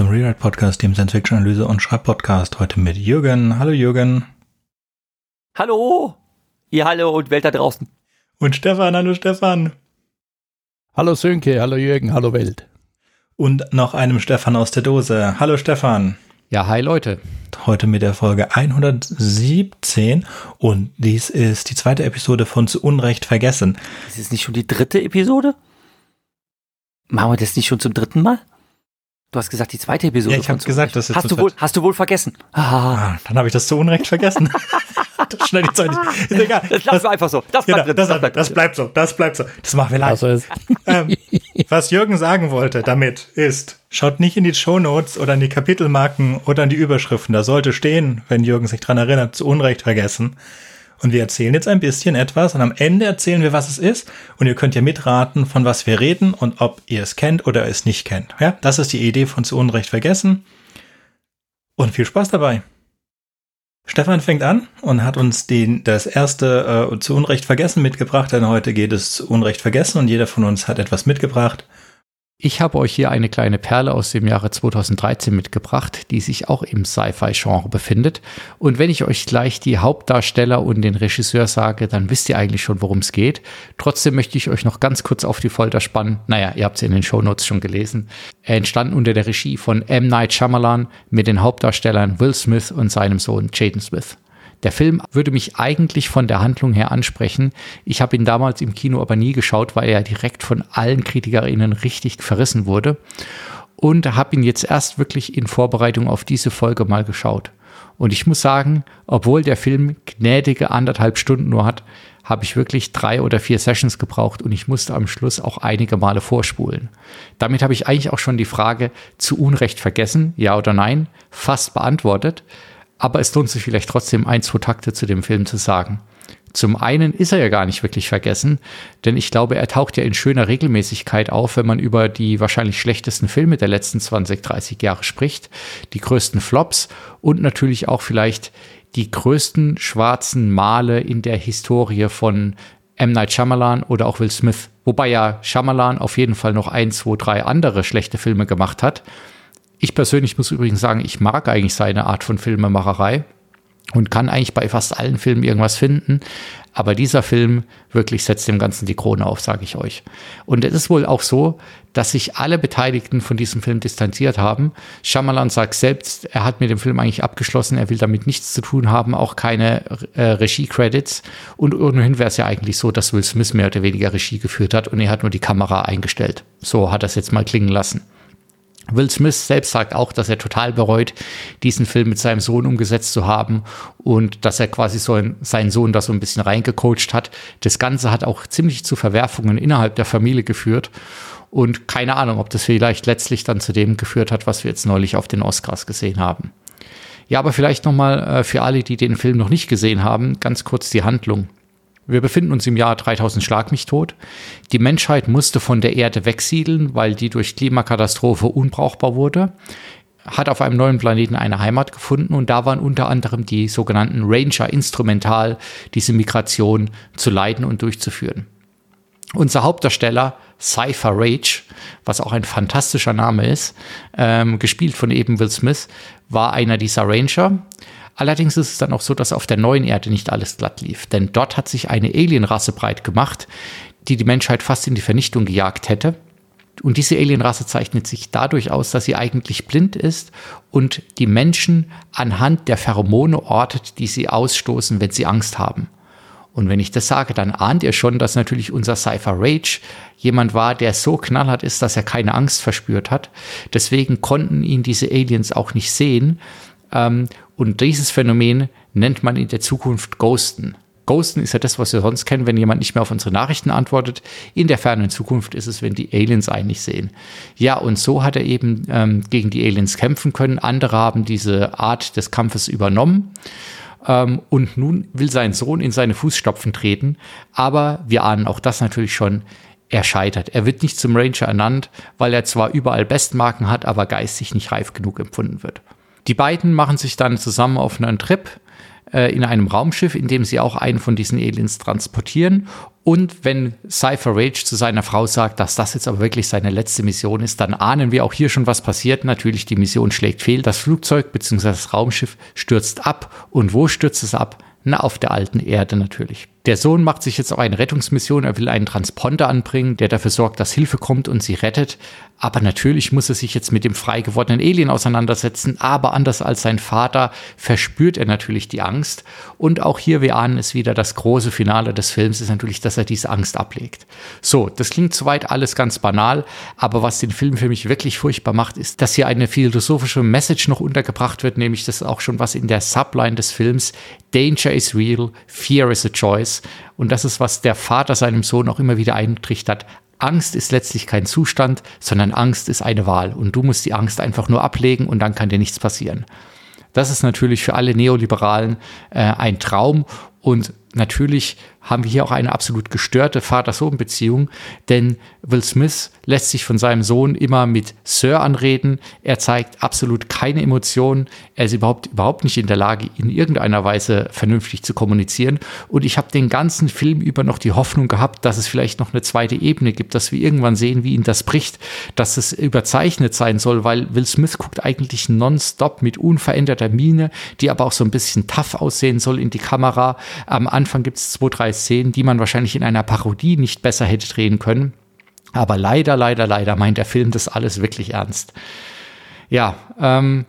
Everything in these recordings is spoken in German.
Zum Rewrite Podcast, dem Science Fiction Analyse und Schreibpodcast. Heute mit Jürgen. Hallo Jürgen. Hallo, ihr Hallo und Welt da draußen. Und Stefan. Hallo Stefan. Hallo Sönke, hallo Jürgen, hallo Welt. Und noch einem Stefan aus der Dose. Hallo Stefan. Ja, hi Leute. Heute mit der Folge 117 und dies ist die zweite Episode von Zu Unrecht vergessen. Ist es nicht schon die dritte Episode? Machen wir das nicht schon zum dritten Mal? Du hast gesagt, die zweite Episode. Ja, ich habe gesagt, das ist hast du wohl, hast du wohl vergessen. Ah. Ah, dann habe ich das zu Unrecht vergessen. das schneide ich Zeit nicht. Ist egal. Das lassen wir einfach so. Das bleibt, genau, das, das, bleibt, das bleibt so. Das bleibt so. Das machen wir live. Also ähm, was Jürgen sagen wollte damit ist, schaut nicht in die Shownotes oder in die Kapitelmarken oder in die Überschriften. Da sollte stehen, wenn Jürgen sich dran erinnert, zu Unrecht vergessen. Und wir erzählen jetzt ein bisschen etwas und am Ende erzählen wir, was es ist. Und ihr könnt ja mitraten, von was wir reden und ob ihr es kennt oder es nicht kennt. Ja, das ist die Idee von zu Unrecht vergessen. Und viel Spaß dabei. Stefan fängt an und hat uns den, das erste äh, zu Unrecht vergessen mitgebracht, denn heute geht es zu Unrecht vergessen und jeder von uns hat etwas mitgebracht. Ich habe euch hier eine kleine Perle aus dem Jahre 2013 mitgebracht, die sich auch im Sci-Fi-Genre befindet. Und wenn ich euch gleich die Hauptdarsteller und den Regisseur sage, dann wisst ihr eigentlich schon, worum es geht. Trotzdem möchte ich euch noch ganz kurz auf die Folter spannen. Naja, ihr habt es in den Shownotes schon gelesen. Er entstand unter der Regie von M. Night Shyamalan mit den Hauptdarstellern Will Smith und seinem Sohn Jaden Smith. Der Film würde mich eigentlich von der Handlung her ansprechen. Ich habe ihn damals im Kino aber nie geschaut, weil er direkt von allen KritikerInnen richtig verrissen wurde. Und habe ihn jetzt erst wirklich in Vorbereitung auf diese Folge mal geschaut. Und ich muss sagen, obwohl der Film gnädige anderthalb Stunden nur hat, habe ich wirklich drei oder vier Sessions gebraucht und ich musste am Schluss auch einige Male vorspulen. Damit habe ich eigentlich auch schon die Frage zu Unrecht vergessen, ja oder nein, fast beantwortet. Aber es lohnt sich vielleicht trotzdem ein, zwei Takte zu dem Film zu sagen. Zum einen ist er ja gar nicht wirklich vergessen, denn ich glaube, er taucht ja in schöner Regelmäßigkeit auf, wenn man über die wahrscheinlich schlechtesten Filme der letzten 20, 30 Jahre spricht, die größten Flops und natürlich auch vielleicht die größten schwarzen Male in der Historie von M. Night Shyamalan oder auch Will Smith. Wobei ja Shyamalan auf jeden Fall noch ein, zwei, drei andere schlechte Filme gemacht hat. Ich persönlich muss übrigens sagen, ich mag eigentlich seine Art von Filmemacherei und kann eigentlich bei fast allen Filmen irgendwas finden. Aber dieser Film wirklich setzt dem Ganzen die Krone auf, sage ich euch. Und es ist wohl auch so, dass sich alle Beteiligten von diesem Film distanziert haben. Shyamalan sagt selbst, er hat mit dem Film eigentlich abgeschlossen, er will damit nichts zu tun haben, auch keine äh, Regie-Credits. Und ohnehin wäre es ja eigentlich so, dass Will Smith mehr oder weniger Regie geführt hat und er hat nur die Kamera eingestellt. So hat er es jetzt mal klingen lassen. Will Smith selbst sagt auch, dass er total bereut, diesen Film mit seinem Sohn umgesetzt zu haben und dass er quasi so ein, seinen Sohn da so ein bisschen reingecoacht hat. Das Ganze hat auch ziemlich zu Verwerfungen innerhalb der Familie geführt. Und keine Ahnung, ob das vielleicht letztlich dann zu dem geführt hat, was wir jetzt neulich auf den Oscars gesehen haben. Ja, aber vielleicht nochmal äh, für alle, die den Film noch nicht gesehen haben, ganz kurz die Handlung. Wir befinden uns im Jahr 3000 Schlag mich tot. Die Menschheit musste von der Erde wegsiedeln, weil die durch Klimakatastrophe unbrauchbar wurde. Hat auf einem neuen Planeten eine Heimat gefunden und da waren unter anderem die sogenannten Ranger instrumental, diese Migration zu leiten und durchzuführen. Unser Hauptdarsteller Cypher Rage, was auch ein fantastischer Name ist, ähm, gespielt von eben Will Smith, war einer dieser Ranger Allerdings ist es dann auch so, dass auf der neuen Erde nicht alles glatt lief, denn dort hat sich eine Alienrasse breit gemacht, die die Menschheit fast in die Vernichtung gejagt hätte. Und diese Alienrasse zeichnet sich dadurch aus, dass sie eigentlich blind ist und die Menschen anhand der Pheromone ortet, die sie ausstoßen, wenn sie Angst haben. Und wenn ich das sage, dann ahnt ihr schon, dass natürlich unser Cypher Rage jemand war, der so knallhart ist, dass er keine Angst verspürt hat. Deswegen konnten ihn diese Aliens auch nicht sehen, ähm, und dieses Phänomen nennt man in der Zukunft Ghosten. Ghosten ist ja das, was wir sonst kennen, wenn jemand nicht mehr auf unsere Nachrichten antwortet. In der fernen Zukunft ist es, wenn die Aliens eigentlich sehen. Ja, und so hat er eben ähm, gegen die Aliens kämpfen können. Andere haben diese Art des Kampfes übernommen. Ähm, und nun will sein Sohn in seine Fußstapfen treten. Aber wir ahnen auch das natürlich schon. Er scheitert. Er wird nicht zum Ranger ernannt, weil er zwar überall Bestmarken hat, aber geistig nicht reif genug empfunden wird. Die beiden machen sich dann zusammen auf einen Trip äh, in einem Raumschiff, in dem sie auch einen von diesen Aliens transportieren. Und wenn Cypher Rage zu seiner Frau sagt, dass das jetzt aber wirklich seine letzte Mission ist, dann ahnen wir auch hier schon, was passiert. Natürlich, die Mission schlägt fehl. Das Flugzeug bzw. das Raumschiff stürzt ab. Und wo stürzt es ab? Na, auf der alten Erde natürlich. Der Sohn macht sich jetzt auch eine Rettungsmission. Er will einen Transponder anbringen, der dafür sorgt, dass Hilfe kommt und sie rettet. Aber natürlich muss er sich jetzt mit dem frei gewordenen Alien auseinandersetzen. Aber anders als sein Vater verspürt er natürlich die Angst. Und auch hier, wir ahnen es wieder, das große Finale des Films ist natürlich, dass er diese Angst ablegt. So, das klingt soweit alles ganz banal. Aber was den Film für mich wirklich furchtbar macht, ist, dass hier eine philosophische Message noch untergebracht wird. Nämlich, das ist auch schon was in der Subline des Films. Danger is real, fear is a choice. Und das ist, was der Vater seinem Sohn auch immer wieder eintrichtert. Angst ist letztlich kein Zustand, sondern Angst ist eine Wahl. Und du musst die Angst einfach nur ablegen und dann kann dir nichts passieren. Das ist natürlich für alle Neoliberalen äh, ein Traum und natürlich haben wir hier auch eine absolut gestörte Vater-Sohn-Beziehung, denn Will Smith lässt sich von seinem Sohn immer mit Sir anreden. Er zeigt absolut keine Emotionen. Er ist überhaupt, überhaupt nicht in der Lage, in irgendeiner Weise vernünftig zu kommunizieren. Und ich habe den ganzen Film über noch die Hoffnung gehabt, dass es vielleicht noch eine zweite Ebene gibt, dass wir irgendwann sehen, wie ihn das bricht, dass es überzeichnet sein soll, weil Will Smith guckt eigentlich nonstop mit unveränderter Miene, die aber auch so ein bisschen tough aussehen soll in die Kamera. Am Anfang gibt es zwei, drei Szenen, die man wahrscheinlich in einer Parodie nicht besser hätte drehen können. Aber leider, leider, leider meint der Film das alles wirklich ernst. Ja, ähm,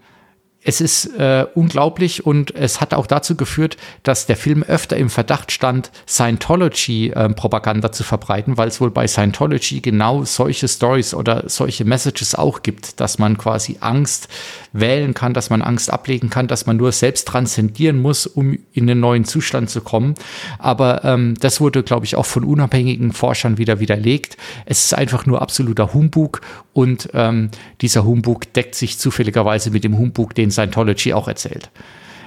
es ist äh, unglaublich und es hat auch dazu geführt, dass der Film öfter im Verdacht stand, Scientology-Propaganda äh, zu verbreiten, weil es wohl bei Scientology genau solche Stories oder solche Messages auch gibt, dass man quasi Angst wählen kann, dass man Angst ablegen kann, dass man nur selbst transzendieren muss, um in den neuen Zustand zu kommen. Aber ähm, das wurde, glaube ich, auch von unabhängigen Forschern wieder widerlegt. Es ist einfach nur absoluter Humbug und ähm, dieser Humbug deckt sich zufälligerweise mit dem Humbug, den Scientology auch erzählt.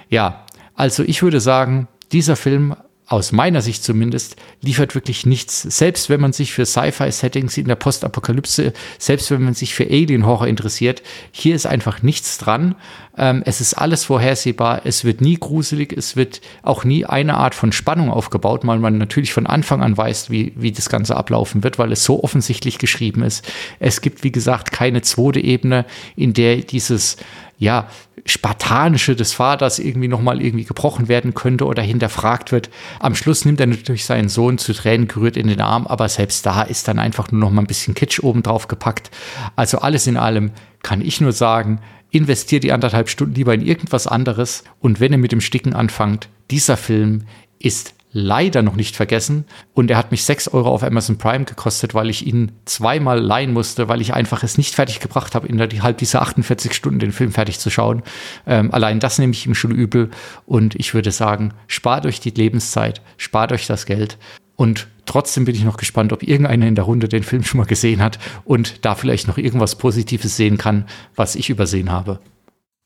Ja, also ich würde sagen, dieser Film aus meiner Sicht zumindest, liefert wirklich nichts. Selbst wenn man sich für Sci-Fi-Settings in der Postapokalypse, selbst wenn man sich für Alien-Horror interessiert, hier ist einfach nichts dran. Ähm, es ist alles vorhersehbar. Es wird nie gruselig. Es wird auch nie eine Art von Spannung aufgebaut, weil man natürlich von Anfang an weiß, wie, wie das Ganze ablaufen wird, weil es so offensichtlich geschrieben ist. Es gibt, wie gesagt, keine zweite Ebene, in der dieses ja, Spartanische des Vaters irgendwie nochmal irgendwie gebrochen werden könnte oder hinterfragt wird. Am Schluss nimmt er natürlich seinen Sohn zu Tränen gerührt in den Arm, aber selbst da ist dann einfach nur noch mal ein bisschen Kitsch oben drauf gepackt. Also alles in allem kann ich nur sagen, investiert die anderthalb Stunden lieber in irgendwas anderes und wenn ihr mit dem Sticken anfangt, dieser Film ist leider noch nicht vergessen. Und er hat mich 6 Euro auf Amazon Prime gekostet, weil ich ihn zweimal leihen musste, weil ich einfach es nicht fertig gebracht habe, innerhalb dieser 48 Stunden den Film fertig zu schauen. Ähm, allein das nehme ich ihm schon übel. Und ich würde sagen, spart euch die Lebenszeit, spart euch das Geld. Und trotzdem bin ich noch gespannt, ob irgendeiner in der Runde den Film schon mal gesehen hat und da vielleicht noch irgendwas Positives sehen kann, was ich übersehen habe.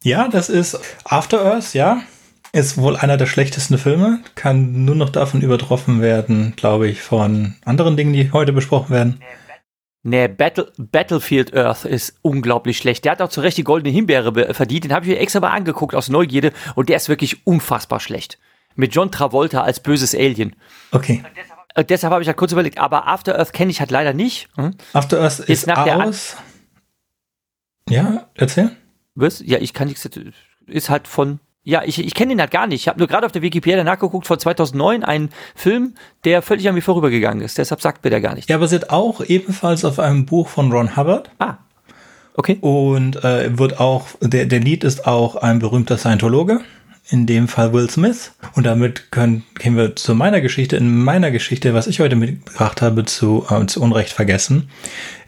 Ja, das ist After Earth, ja. Ist wohl einer der schlechtesten Filme, kann nur noch davon übertroffen werden, glaube ich, von anderen Dingen, die heute besprochen werden. Nee, Battle, Battlefield Earth ist unglaublich schlecht. Der hat auch zu Recht die goldene Himbeere verdient. Den habe ich mir extra mal angeguckt aus Neugierde und der ist wirklich unfassbar schlecht. Mit John Travolta als böses Alien. Okay. Äh, deshalb habe ich halt kurz überlegt, aber After Earth kenne ich halt leider nicht. Hm? After Earth ist, ist nach aus. ja, erzähl. Was? Ja, ich kann nichts. Ist halt von ja, ich, ich kenne ihn halt gar nicht. Ich habe nur gerade auf der Wikipedia nachgeguckt von 2009, einen Film, der völlig an mir vorübergegangen ist. Deshalb sagt mir der gar nicht. Ja, basiert auch ebenfalls auf einem Buch von Ron Hubbard. Ah, okay. Und äh, wird auch, der, der Lied ist auch ein berühmter Scientologe in dem Fall Will Smith. Und damit können, gehen wir zu meiner Geschichte. In meiner Geschichte, was ich heute mitgebracht habe, zu, äh, zu Unrecht vergessen,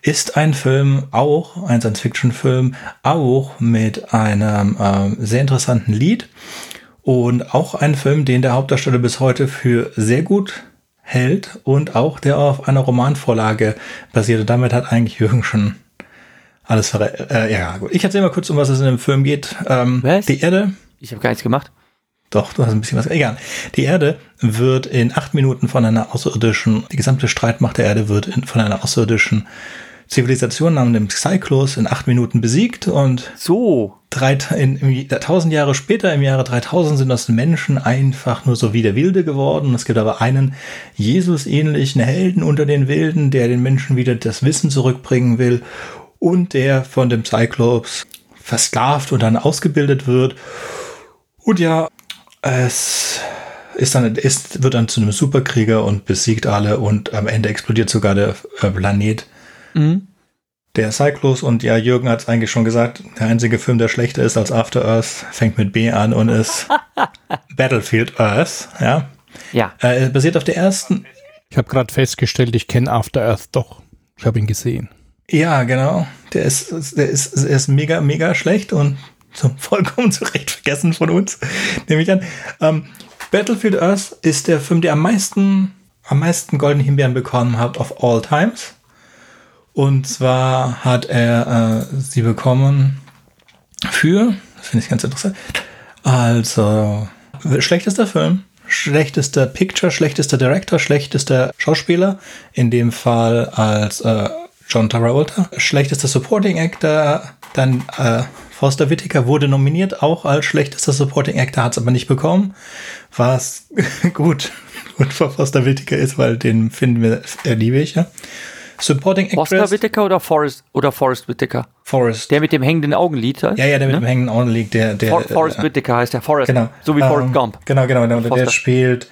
ist ein Film auch, ein Science-Fiction-Film, auch mit einem äh, sehr interessanten Lied. Und auch ein Film, den der Hauptdarsteller bis heute für sehr gut hält und auch der auf einer Romanvorlage basiert. Und damit hat eigentlich Jürgen schon alles verrät. Äh, ja, gut. Ich erzähle mal kurz, um was es in dem Film geht. Ähm, was? Die Erde ich habe gar nichts gemacht. Doch, du hast ein bisschen was. Egal. Die Erde wird in acht Minuten von einer außerirdischen, die gesamte Streitmacht der Erde wird in, von einer außerirdischen Zivilisation namens dem Cyclos in acht Minuten besiegt und. So. drei, in, in, tausend Jahre später, im Jahre 3000, sind das Menschen einfach nur so wie der Wilde geworden. Es gibt aber einen Jesus-ähnlichen Helden unter den Wilden, der den Menschen wieder das Wissen zurückbringen will und der von dem Cyclops versklavt und dann ausgebildet wird. Und ja, es ist dann, ist, wird dann zu einem Superkrieger und besiegt alle und am Ende explodiert sogar der äh, Planet. Mhm der Cyclos und ja, Jürgen hat es eigentlich schon gesagt, der einzige Film, der schlechter ist als After Earth, fängt mit B an und ist Battlefield Earth, ja. Ja. Äh, basiert auf der ersten. Ich habe gerade festgestellt, ich kenne After Earth doch. Ich habe ihn gesehen. Ja, genau. Der ist, der ist, der ist mega, mega schlecht und so vollkommen zu Recht vergessen von uns, nehme ich an. Ähm, Battlefield Earth ist der Film, der am meisten, am meisten goldene Himbeeren bekommen hat of all times. Und zwar hat er äh, sie bekommen für, das finde ich ganz interessant, also schlechtester Film, schlechtester Picture, schlechtester Director, schlechtester Schauspieler, in dem Fall als äh, John Travolta, schlechtester Supporting Actor, dann äh, Foster Whitaker wurde nominiert, auch als schlechtester Supporting Actor, hat es aber nicht bekommen, was gut, gut für Foster Whitaker ist, weil den finden wir, äh, liebe ich ja. Supporting Actress. Oscar Whittaker oder Forrest, oder Forrest Whittaker? Forrest. Der mit dem hängenden Augenlid. Ja, ja, der mit ne? dem hängenden Augenlid. Der, der, For Forrest äh, Whittaker heißt der Forrest. Genau. So wie um, Forrest ähm, Gump. Genau, genau. genau. Der spielt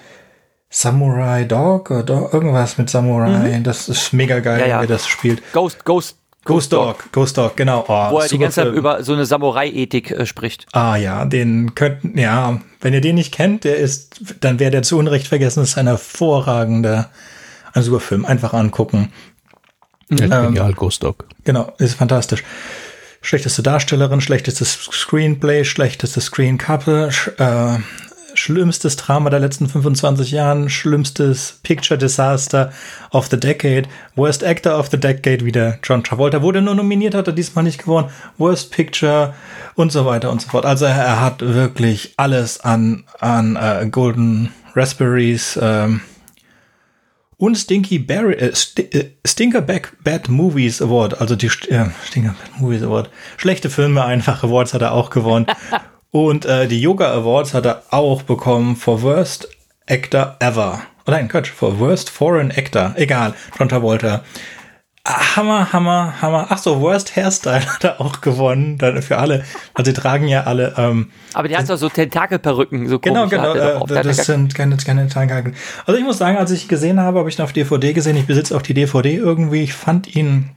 Samurai Dog oder irgendwas mit Samurai. Mhm. Das ist mega geil, ja, ja. wie er das spielt. Ghost, Ghost. Ghost Dog, Ghost Dog, genau. Oh, Wo er die ganze Zeit über so eine Samurai-Ethik äh, spricht. Ah ja, den könnten, ja, wenn ihr den nicht kennt, der ist, dann wäre der zu Unrecht vergessen, das ist ein hervorragender, ein super Film. Einfach angucken. Ja, ähm, genial, Ghost Dog. Genau, ist fantastisch. Schlechteste Darstellerin, schlechtestes Screenplay, schlechtestes Screen Couple, sch äh, schlimmstes Drama der letzten 25 Jahren, schlimmstes Picture Disaster of the Decade, Worst Actor of the Decade, wieder John Travolta, wurde nur nominiert, hat er diesmal nicht gewonnen, Worst Picture und so weiter und so fort. Also er hat wirklich alles an, an äh, Golden Raspberries, ähm, und Stinky Barry, äh, St äh, Stinker Back Bad Movies Award, also die äh, Stinker Bad Movies Award. Schlechte Filme, einfach Awards hat er auch gewonnen. und äh, die Yoga Awards hat er auch bekommen for Worst Actor Ever. Oh nein, Quatsch, for Worst Foreign Actor. Egal, John Travolta. Hammer, Hammer, Hammer. Ach so, Worst Hairstyle hat er auch gewonnen. Dann für alle. Also, die tragen ja alle. Ähm, Aber die hat doch so Tentakelperücken. So genau, genau. Äh, das sind keine, keine Tentakel. Also, ich muss sagen, als ich gesehen habe, habe ich ihn auf DVD gesehen. Ich besitze auch die DVD irgendwie. Ich fand ihn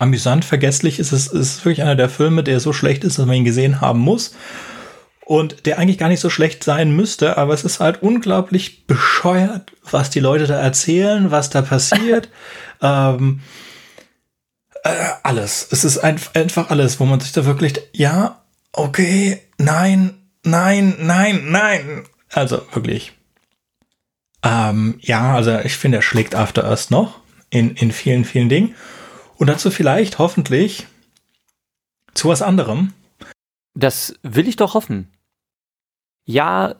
amüsant, vergesslich. Es ist, es ist wirklich einer der Filme, der so schlecht ist, dass man ihn gesehen haben muss. Und der eigentlich gar nicht so schlecht sein müsste, aber es ist halt unglaublich bescheuert, was die Leute da erzählen, was da passiert. Ähm, äh, alles. Es ist ein, einfach alles, wo man sich da wirklich, ja, okay, nein, nein, nein, nein. Also wirklich. Ähm, ja, also ich finde, er schlägt After Earth noch in, in vielen, vielen Dingen. Und dazu vielleicht, hoffentlich, zu was anderem. Das will ich doch hoffen. Ja,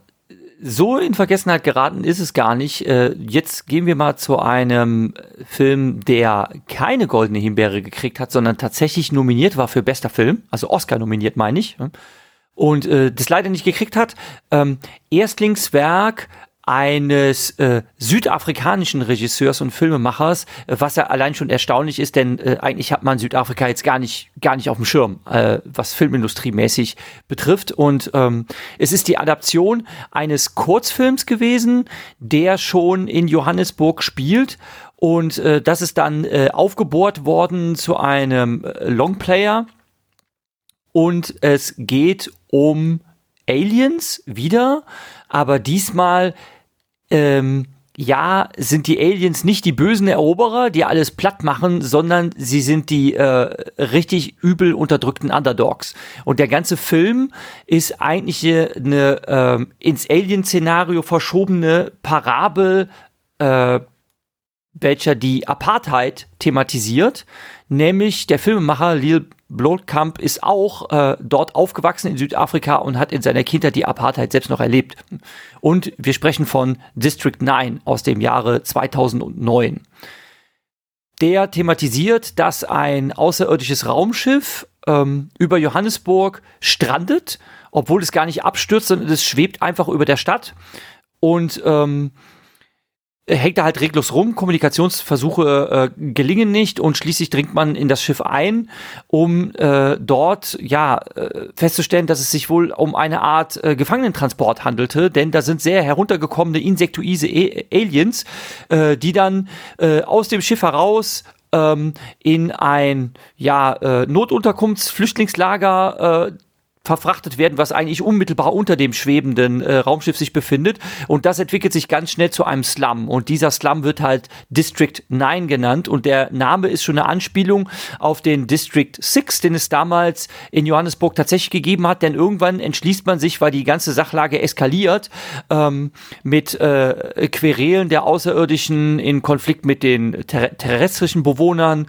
so in Vergessenheit geraten ist es gar nicht. Äh, jetzt gehen wir mal zu einem Film, der keine goldene Himbeere gekriegt hat, sondern tatsächlich nominiert war für bester Film, also Oscar nominiert meine ich, und äh, das leider nicht gekriegt hat. Ähm, Erstlingswerk eines äh, südafrikanischen Regisseurs und Filmemachers, äh, was ja allein schon erstaunlich ist, denn äh, eigentlich hat man Südafrika jetzt gar nicht gar nicht auf dem Schirm, äh, was Filmindustriemäßig betrifft. Und ähm, es ist die Adaption eines Kurzfilms gewesen, der schon in Johannesburg spielt. Und äh, das ist dann aufgebohrt worden zu einem Longplayer. Und es geht um Aliens wieder, aber diesmal ähm, ja, sind die Aliens nicht die bösen Eroberer, die alles platt machen, sondern sie sind die äh, richtig übel unterdrückten Underdogs. Und der ganze Film ist eigentlich eine äh, ins Alien-Szenario verschobene Parabel, äh, welcher die Apartheid thematisiert. Nämlich der Filmemacher Lil Blotkamp ist auch äh, dort aufgewachsen in Südafrika und hat in seiner Kindheit die Apartheid selbst noch erlebt. Und wir sprechen von District 9 aus dem Jahre 2009. Der thematisiert, dass ein außerirdisches Raumschiff ähm, über Johannesburg strandet, obwohl es gar nicht abstürzt, sondern es schwebt einfach über der Stadt und ähm, hängt da halt reglos rum, Kommunikationsversuche äh, gelingen nicht und schließlich dringt man in das Schiff ein, um äh, dort ja äh, festzustellen, dass es sich wohl um eine Art äh, Gefangenentransport handelte, denn da sind sehr heruntergekommene insektoise A Aliens, äh, die dann äh, aus dem Schiff heraus ähm, in ein ja äh, Notunterkunftsflüchtlingslager äh, verfrachtet werden, was eigentlich unmittelbar unter dem schwebenden äh, Raumschiff sich befindet. Und das entwickelt sich ganz schnell zu einem Slum. Und dieser Slum wird halt District 9 genannt. Und der Name ist schon eine Anspielung auf den District 6, den es damals in Johannesburg tatsächlich gegeben hat. Denn irgendwann entschließt man sich, weil die ganze Sachlage eskaliert, ähm, mit äh, Querelen der Außerirdischen in Konflikt mit den ter terrestrischen Bewohnern,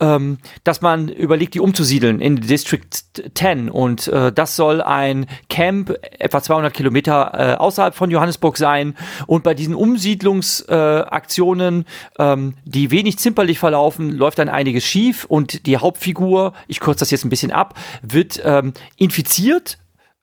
ähm, dass man überlegt, die umzusiedeln in District 10. Und äh, das soll ein Camp etwa 200 Kilometer äh, außerhalb von Johannesburg sein. Und bei diesen Umsiedlungsaktionen, äh, ähm, die wenig zimperlich verlaufen, läuft dann einiges schief. Und die Hauptfigur, ich kürze das jetzt ein bisschen ab, wird ähm, infiziert,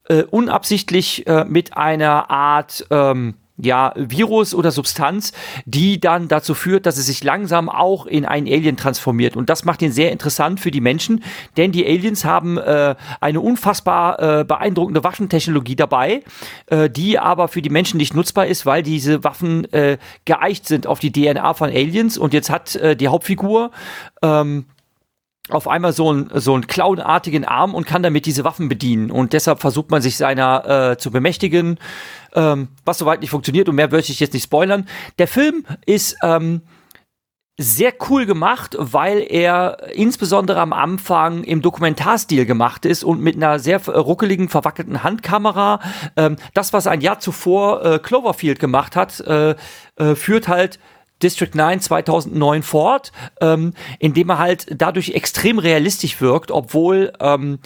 äh, unabsichtlich äh, mit einer Art... Ähm, ja, Virus oder Substanz, die dann dazu führt, dass es sich langsam auch in einen Alien transformiert. Und das macht ihn sehr interessant für die Menschen, denn die Aliens haben äh, eine unfassbar äh, beeindruckende Waffentechnologie dabei, äh, die aber für die Menschen nicht nutzbar ist, weil diese Waffen äh, geeicht sind auf die DNA von Aliens. Und jetzt hat äh, die Hauptfigur ähm, auf einmal so einen so einen clownartigen Arm und kann damit diese Waffen bedienen. Und deshalb versucht man sich seiner äh, zu bemächtigen ähm, was soweit nicht funktioniert und mehr möchte ich jetzt nicht spoilern. Der Film ist ähm, sehr cool gemacht, weil er insbesondere am Anfang im Dokumentarstil gemacht ist und mit einer sehr ruckeligen, verwackelten Handkamera. Ähm, das, was ein Jahr zuvor äh, Cloverfield gemacht hat, äh, äh, führt halt District 9 2009 fort, ähm, indem er halt dadurch extrem realistisch wirkt, obwohl ähm,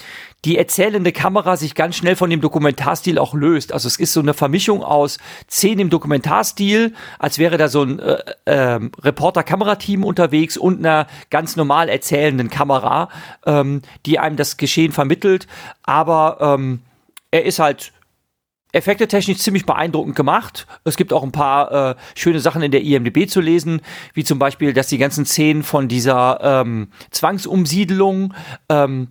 die erzählende Kamera sich ganz schnell von dem Dokumentarstil auch löst. Also es ist so eine Vermischung aus Szenen im Dokumentarstil, als wäre da so ein äh, äh, Reporter-Kamerateam unterwegs und einer ganz normal erzählenden Kamera, ähm, die einem das Geschehen vermittelt. Aber ähm, er ist halt Effekte technisch ziemlich beeindruckend gemacht. Es gibt auch ein paar äh, schöne Sachen in der IMDb zu lesen, wie zum Beispiel, dass die ganzen Szenen von dieser ähm, Zwangsumsiedelung ähm,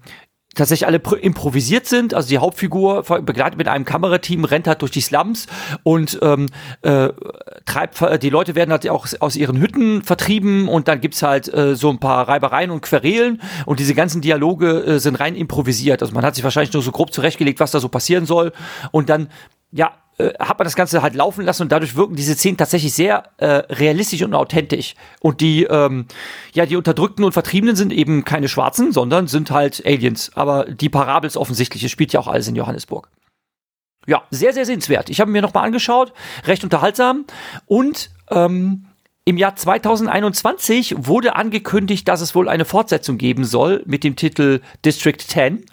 tatsächlich alle improvisiert sind. Also die Hauptfigur begleitet mit einem Kamerateam rennt halt durch die Slums und ähm, äh, treibt die Leute werden halt auch aus ihren Hütten vertrieben und dann gibt's halt äh, so ein paar Reibereien und Querelen und diese ganzen Dialoge äh, sind rein improvisiert. Also man hat sich wahrscheinlich nur so grob zurechtgelegt, was da so passieren soll und dann ja, äh, hat man das Ganze halt laufen lassen und dadurch wirken diese Szenen tatsächlich sehr äh, realistisch und authentisch. Und die, ähm, ja, die Unterdrückten und Vertriebenen sind eben keine Schwarzen, sondern sind halt Aliens. Aber die Parabels offensichtliche spielt ja auch alles in Johannesburg. Ja, sehr, sehr sehenswert. Ich habe mir nochmal angeschaut, recht unterhaltsam. Und ähm, im Jahr 2021 wurde angekündigt, dass es wohl eine Fortsetzung geben soll mit dem Titel District 10.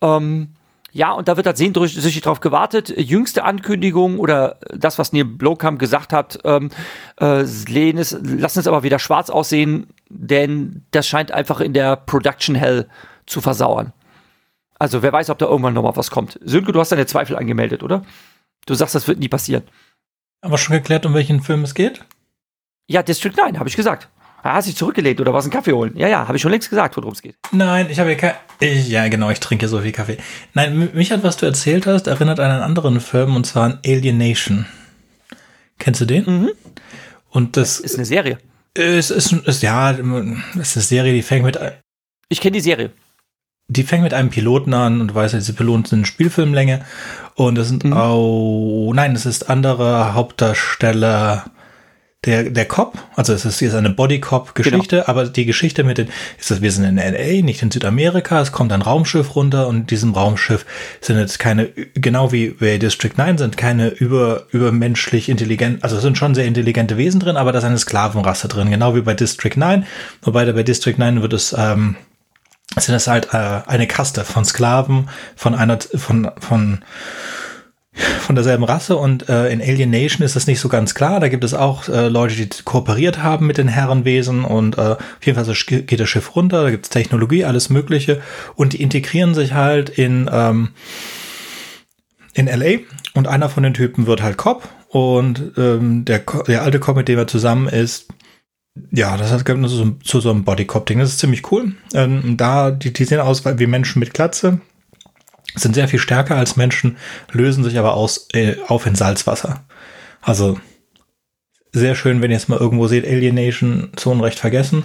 Ähm, ja, und da wird halt sehnsüchtig drauf gewartet. Jüngste Ankündigung oder das, was Neil Blomkamp gesagt hat, ähm, äh, es, lassen es aber wieder schwarz aussehen, denn das scheint einfach in der Production Hell zu versauern. Also wer weiß, ob da irgendwann noch mal was kommt. Sönke, du hast deine Zweifel angemeldet, oder? Du sagst, das wird nie passieren. Aber schon geklärt, um welchen Film es geht? Ja, District 9, habe ich gesagt. Ah, hast dich zurückgelehnt oder was einen Kaffee holen? Ja, ja, habe ich schon längst gesagt, worum es geht. Nein, ich habe hier kein. Ich, ja, genau, ich trinke so viel Kaffee. Nein, mich hat, was du erzählt hast, erinnert an einen anderen Film und zwar an Alienation. Kennst du den? Mhm. Und das, ist eine Serie. Es ist, ist, ja, es ist eine Serie, die fängt mit. Ich kenne die Serie. Die fängt mit einem Piloten an und du weißt, diese Piloten sind Spielfilmlänge. Und das sind mhm. auch, nein, es ist andere Hauptdarsteller der, der Cop, also es ist jetzt eine Body-Cop-Geschichte, genau. aber die Geschichte mit den, ist das, wir sind in LA, nicht in Südamerika, es kommt ein Raumschiff runter und diesem Raumschiff sind jetzt keine, genau wie bei District 9 sind keine über, übermenschlich intelligent, also es sind schon sehr intelligente Wesen drin, aber da ist eine Sklavenrasse drin, genau wie bei District 9, wobei da bei District 9 wird es, ähm, sind es halt äh, eine Kaste von Sklaven, von einer, von, von von derselben Rasse und äh, in Alien Nation ist das nicht so ganz klar. Da gibt es auch äh, Leute, die kooperiert haben mit den Herrenwesen und äh, auf jeden Fall geht das Schiff runter, da gibt es Technologie, alles Mögliche und die integrieren sich halt in, ähm, in LA und einer von den Typen wird halt Cop und ähm, der, der alte Cop, mit dem er zusammen ist, ja, das hat so, zu so einem Bodycop-Ding. Das ist ziemlich cool. Ähm, da, die, die sehen aus wie Menschen mit Glatze sind sehr viel stärker als Menschen, lösen sich aber aus, äh, auf in Salzwasser. Also sehr schön, wenn ihr es mal irgendwo seht, Alienation zu Unrecht vergessen.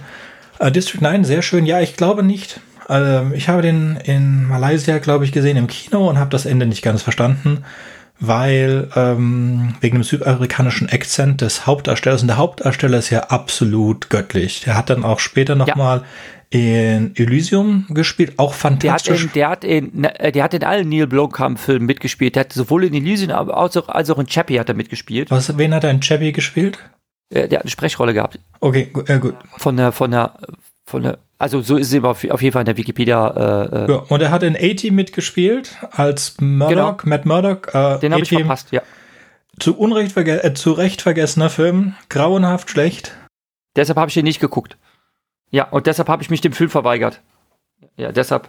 Äh, District 9, sehr schön. Ja, ich glaube nicht. Äh, ich habe den in Malaysia, glaube ich, gesehen im Kino und habe das Ende nicht ganz verstanden, weil ähm, wegen dem südamerikanischen Akzent des Hauptdarstellers, und der Hauptdarsteller ist ja absolut göttlich. Der hat dann auch später nochmal ja in Elysium gespielt, auch fantastisch. Der hat in, der hat in, der hat in allen Neil Blomkamp-Filmen mitgespielt. Der hat sowohl in Elysium als auch, als auch in Chappie hat er mitgespielt. Was, wen hat er in Chappie gespielt? Der, der hat eine Sprechrolle gehabt. Okay, gut. Äh, gut. Von der, von der, von der, also so ist es auf, auf jeden Fall in der Wikipedia. Äh, äh ja, und er hat in 80 mitgespielt als Murdoch, genau. Matt Murdoch. Äh, Den habe ich verpasst, ja. Zu Unrecht äh, zu Recht vergessener Film, grauenhaft schlecht. Deshalb habe ich ihn nicht geguckt. Ja, und deshalb habe ich mich dem Film verweigert. Ja, deshalb.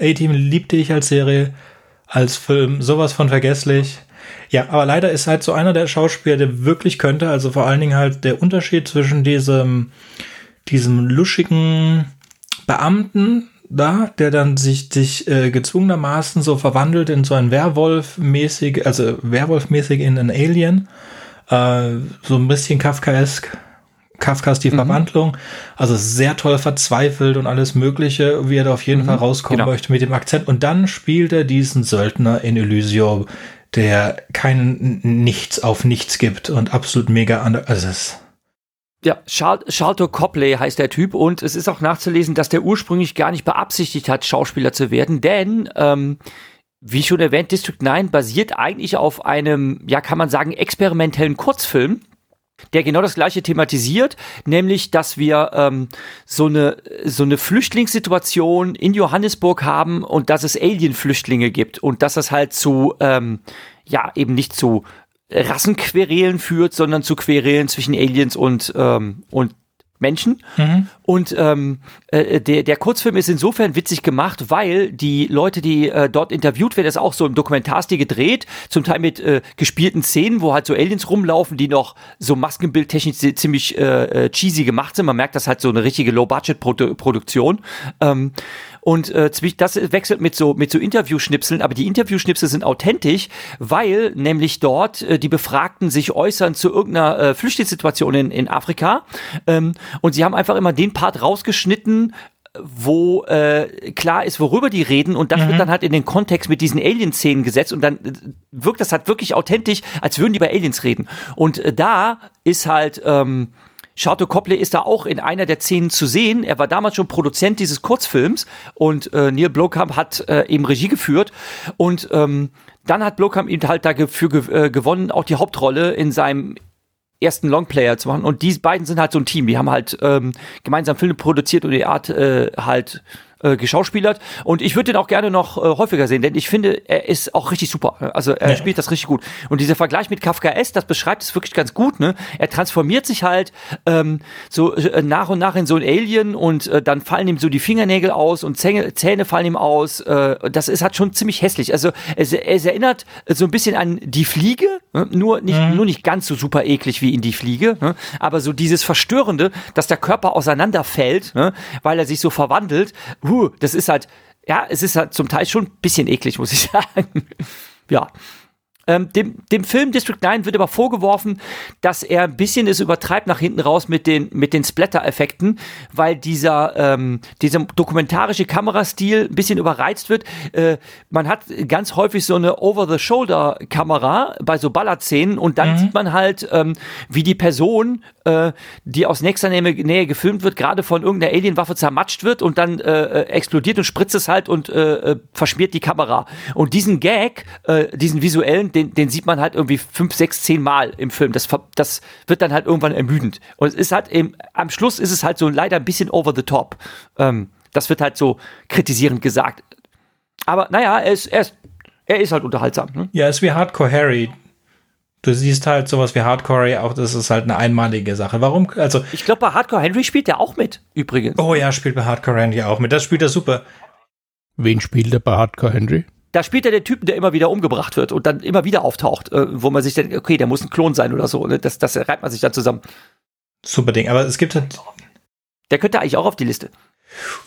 A-Team liebte ich als Serie, als Film, sowas von vergesslich. Ja, aber leider ist halt so einer der Schauspieler, der wirklich könnte, also vor allen Dingen halt der Unterschied zwischen diesem, diesem luschigen Beamten da, der dann sich, sich äh, gezwungenermaßen so verwandelt in so ein Werwolf-mäßig, also Werwolf-mäßig in einen Alien, äh, so ein bisschen Kafkaesk Kafkas Die mhm. Verwandlung. Also sehr toll verzweifelt und alles Mögliche, wie er da auf jeden mhm. Fall rauskommen genau. möchte mit dem Akzent. Und dann spielt er diesen Söldner in Elysium, der keinen Nichts auf Nichts gibt und absolut mega anders. Also es ja, Charlton Copley heißt der Typ und es ist auch nachzulesen, dass der ursprünglich gar nicht beabsichtigt hat, Schauspieler zu werden, denn ähm, wie schon erwähnt, District 9 basiert eigentlich auf einem, ja, kann man sagen, experimentellen Kurzfilm, der genau das gleiche thematisiert, nämlich, dass wir ähm, so eine so eine Flüchtlingssituation in Johannesburg haben und dass es Alien-Flüchtlinge gibt und dass das halt zu ähm, ja eben nicht zu Rassenquerelen führt, sondern zu Querelen zwischen Aliens und ähm, und Menschen. Mhm. Und ähm, äh, der, der Kurzfilm ist insofern witzig gemacht, weil die Leute, die äh, dort interviewt werden, das ist auch so im Dokumentarstil gedreht, zum Teil mit äh, gespielten Szenen, wo halt so Aliens rumlaufen, die noch so maskenbildtechnisch ziemlich äh, äh, cheesy gemacht sind. Man merkt, das halt so eine richtige Low-Budget-Produktion. Ähm, und äh, das wechselt mit so, mit so Interviewschnipseln, aber die Interviewschnipsel sind authentisch, weil nämlich dort äh, die Befragten sich äußern zu irgendeiner äh, Flüchtlingssituation in, in Afrika. Ähm, und sie haben einfach immer den Part rausgeschnitten, wo äh, klar ist, worüber die reden und das mhm. wird dann halt in den Kontext mit diesen Alien-Szenen gesetzt und dann äh, wirkt das halt wirklich authentisch, als würden die bei Aliens reden. Und äh, da ist halt ähm, Charlotte Copley ist da auch in einer der Szenen zu sehen. Er war damals schon Produzent dieses Kurzfilms und äh, Neil Blomkamp hat äh, eben Regie geführt und ähm, dann hat Blomkamp ihn halt dafür ge äh, gewonnen, auch die Hauptrolle in seinem ersten Longplayer zu machen. Und die beiden sind halt so ein Team. Die haben halt ähm, gemeinsam Filme produziert und die Art äh, halt äh, geschauspielert. Und ich würde den auch gerne noch äh, häufiger sehen, denn ich finde, er ist auch richtig super. Also er ja. spielt das richtig gut. Und dieser Vergleich mit Kafka S, das beschreibt es wirklich ganz gut. Ne? Er transformiert sich halt ähm, so äh, nach und nach in so ein Alien und äh, dann fallen ihm so die Fingernägel aus und Zähne, Zähne fallen ihm aus. Äh, das ist halt schon ziemlich hässlich. Also es, es erinnert so ein bisschen an die Fliege, ne? nur nicht mhm. nur nicht ganz so super eklig wie in die Fliege, ne? aber so dieses Verstörende, dass der Körper auseinanderfällt, ne? weil er sich so verwandelt. Uh, puh, das ist halt, ja, es ist halt zum Teil schon ein bisschen eklig, muss ich sagen. ja. Ähm, dem, dem Film District 9 wird aber vorgeworfen, dass er ein bisschen es übertreibt nach hinten raus mit den, mit den Splatter-Effekten, weil dieser, ähm, dieser dokumentarische Kamerastil ein bisschen überreizt wird. Äh, man hat ganz häufig so eine Over-the-Shoulder-Kamera bei so Ballerszenen und dann mhm. sieht man halt, ähm, wie die Person, äh, die aus nächster Nähe, Nähe gefilmt wird, gerade von irgendeiner Alienwaffe zermatscht wird und dann äh, äh explodiert und spritzt es halt und äh, äh, verschmiert die Kamera. Und diesen Gag, diesen visuellen, den, den sieht man halt irgendwie fünf, sechs, zehn Mal im Film. Das, das wird dann halt irgendwann ermüdend. Und es ist halt eben, am Schluss ist es halt so leider ein bisschen over the top. Ähm, das wird halt so kritisierend gesagt. Aber naja, er ist, er ist Er ist halt unterhaltsam. Ne? Ja, ist wie Hardcore Harry. Du siehst halt sowas wie Hardcore Harry auch, das ist halt eine einmalige Sache. Warum? Also ich glaube, bei Hardcore Henry spielt er auch mit, übrigens. Oh ja, spielt bei Hardcore Henry auch mit. Das spielt er super. Wen spielt er bei Hardcore Henry? Da spielt er den Typen, der immer wieder umgebracht wird und dann immer wieder auftaucht, äh, wo man sich denkt, okay, der muss ein Klon sein oder so. Ne? Das, das reibt man sich dann zusammen. Super Ding. Aber es gibt halt. Der könnte eigentlich auch auf die Liste.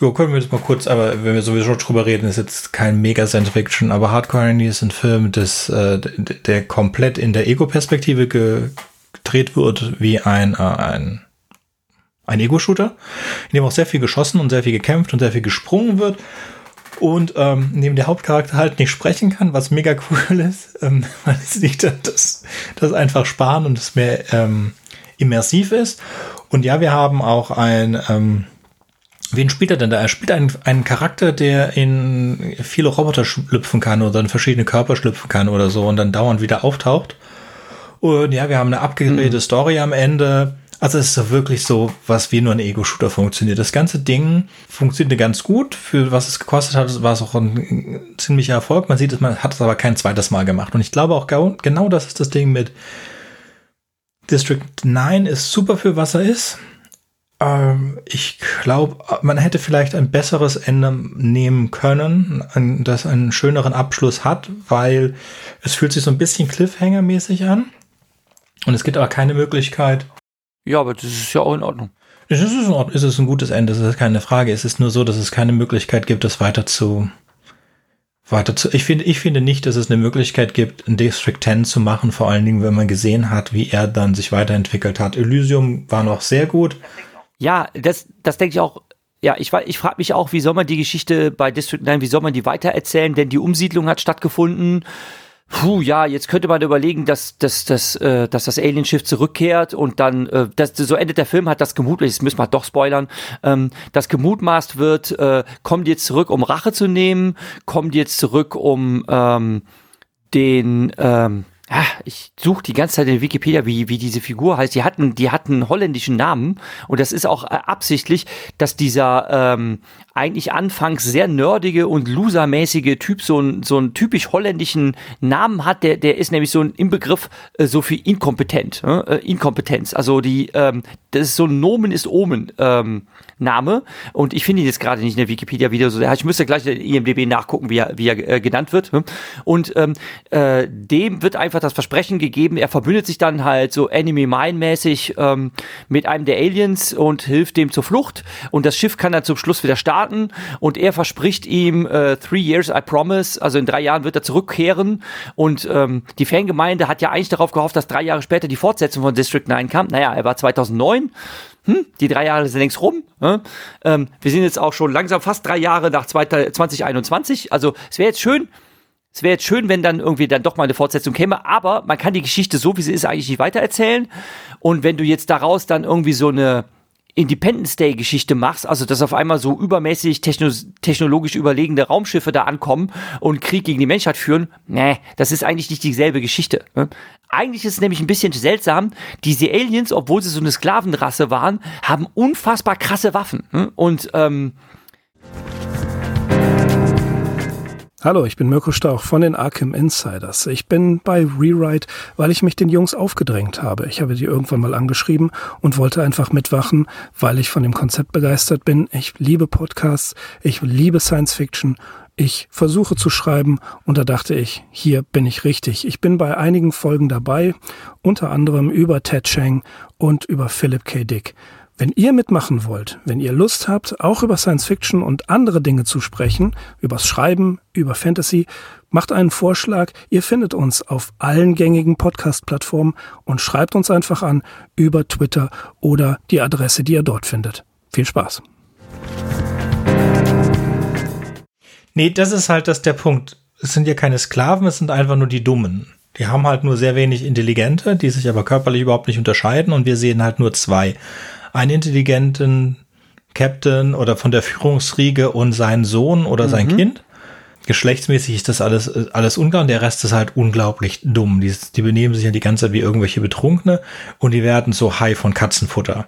Ja, können wir jetzt mal kurz, aber wenn wir sowieso drüber reden, ist jetzt kein mega Science Fiction, aber Hardcore Henry ist ein Film, das, äh, der komplett in der Ego-Perspektive gedreht wird, wie ein, äh, ein, ein Ego-Shooter, in dem auch sehr viel geschossen und sehr viel gekämpft und sehr viel gesprungen wird. Und ähm, neben der Hauptcharakter halt nicht sprechen kann, was mega cool ist, ähm, weil es nicht das, das einfach sparen und es mehr ähm, immersiv ist. Und ja, wir haben auch ein ähm, Wen spielt er denn da? Er spielt einen, einen Charakter, der in viele Roboter schlüpfen kann oder in verschiedene Körper schlüpfen kann oder so und dann dauernd wieder auftaucht. Und ja, wir haben eine abgedrehte mhm. Story am Ende. Also es ist so wirklich so, was wie nur ein Ego-Shooter funktioniert. Das ganze Ding funktioniert ganz gut. Für was es gekostet hat, war es auch ein ziemlicher Erfolg. Man sieht es, man hat es aber kein zweites Mal gemacht. Und ich glaube auch genau das ist das Ding mit District 9 ist super für was er ist. Ähm, ich glaube, man hätte vielleicht ein besseres Ende nehmen können, das einen schöneren Abschluss hat, weil es fühlt sich so ein bisschen Cliffhanger-mäßig an. Und es gibt aber keine Möglichkeit. Ja, aber das ist ja auch in Ordnung. Es ist, in Ordnung. es ist ein gutes Ende, das ist keine Frage. Es ist nur so, dass es keine Möglichkeit gibt, das weiter zu, weiter zu. Ich finde, ich finde nicht, dass es eine Möglichkeit gibt, ein District 10 zu machen, vor allen Dingen, wenn man gesehen hat, wie er dann sich weiterentwickelt hat. Elysium war noch sehr gut. Ja, das, das denke ich auch. Ja, ich, ich frage mich auch, wie soll man die Geschichte bei District 9, wie soll man die weitererzählen? Denn die Umsiedlung hat stattgefunden. Puh, ja, jetzt könnte man überlegen, dass, dass, dass, äh, dass das Alienschiff zurückkehrt und dann, äh, das, so endet der Film, hat das gemutmaßt, das müssen wir doch spoilern, ähm, das gemutmaßt wird, äh, kommt jetzt zurück, um Rache zu nehmen, kommt jetzt zurück, um ähm, den, ähm, ja, ich suche die ganze Zeit in Wikipedia, wie, wie diese Figur heißt. Die hatten, die hatten einen holländischen Namen und das ist auch äh, absichtlich, dass dieser ähm, eigentlich anfangs sehr nerdige und losermäßige Typ so, ein, so einen typisch holländischen Namen hat. Der, der ist nämlich so ein Inbegriff äh, so für inkompetent, äh, Inkompetenz. Also die, ähm, das ist so ein Nomen ist Omen. Ähm, Name und ich finde ihn jetzt gerade nicht in der Wikipedia wieder so. Ich müsste gleich in IMDb nachgucken, wie er, wie er äh, genannt wird. Ne? Und ähm, äh, dem wird einfach das Versprechen gegeben, er verbündet sich dann halt so Enemy Mine mäßig ähm, mit einem der Aliens und hilft dem zur Flucht und das Schiff kann dann zum Schluss wieder starten und er verspricht ihm äh, three years I promise, also in drei Jahren wird er zurückkehren und ähm, die Fangemeinde hat ja eigentlich darauf gehofft, dass drei Jahre später die Fortsetzung von District 9 kam. Naja, er war 2009 hm, die drei Jahre sind längst rum. Ne? Ähm, wir sind jetzt auch schon langsam fast drei Jahre nach 2021. Also es wäre jetzt schön, es wäre jetzt schön, wenn dann irgendwie dann doch mal eine Fortsetzung käme, aber man kann die Geschichte so, wie sie ist, eigentlich nicht weitererzählen. Und wenn du jetzt daraus dann irgendwie so eine Independence Day Geschichte machst, also dass auf einmal so übermäßig techno technologisch überlegene Raumschiffe da ankommen und Krieg gegen die Menschheit führen, nee, das ist eigentlich nicht dieselbe Geschichte. Ne? Eigentlich ist es nämlich ein bisschen seltsam, diese Aliens, obwohl sie so eine Sklavenrasse waren, haben unfassbar krasse Waffen. Ne? Und ähm, Hallo, ich bin Mirko Stauch von den Arkham Insiders. Ich bin bei Rewrite, weil ich mich den Jungs aufgedrängt habe. Ich habe die irgendwann mal angeschrieben und wollte einfach mitwachen, weil ich von dem Konzept begeistert bin. Ich liebe Podcasts, ich liebe Science Fiction. Ich versuche zu schreiben und da dachte ich, hier bin ich richtig. Ich bin bei einigen Folgen dabei, unter anderem über Ted Chang und über Philip K. Dick. Wenn ihr mitmachen wollt, wenn ihr Lust habt, auch über Science Fiction und andere Dinge zu sprechen, übers Schreiben, über Fantasy, macht einen Vorschlag. Ihr findet uns auf allen gängigen Podcast-Plattformen und schreibt uns einfach an über Twitter oder die Adresse, die ihr dort findet. Viel Spaß. Nee, das ist halt das der Punkt. Es sind ja keine Sklaven, es sind einfach nur die Dummen. Die haben halt nur sehr wenig Intelligente, die sich aber körperlich überhaupt nicht unterscheiden und wir sehen halt nur zwei einen intelligenten Captain oder von der Führungsriege und seinen Sohn oder mhm. sein Kind. Geschlechtsmäßig ist das alles, alles unklar und der Rest ist halt unglaublich dumm. Die, die benehmen sich ja die ganze Zeit wie irgendwelche Betrunkene und die werden so high von Katzenfutter.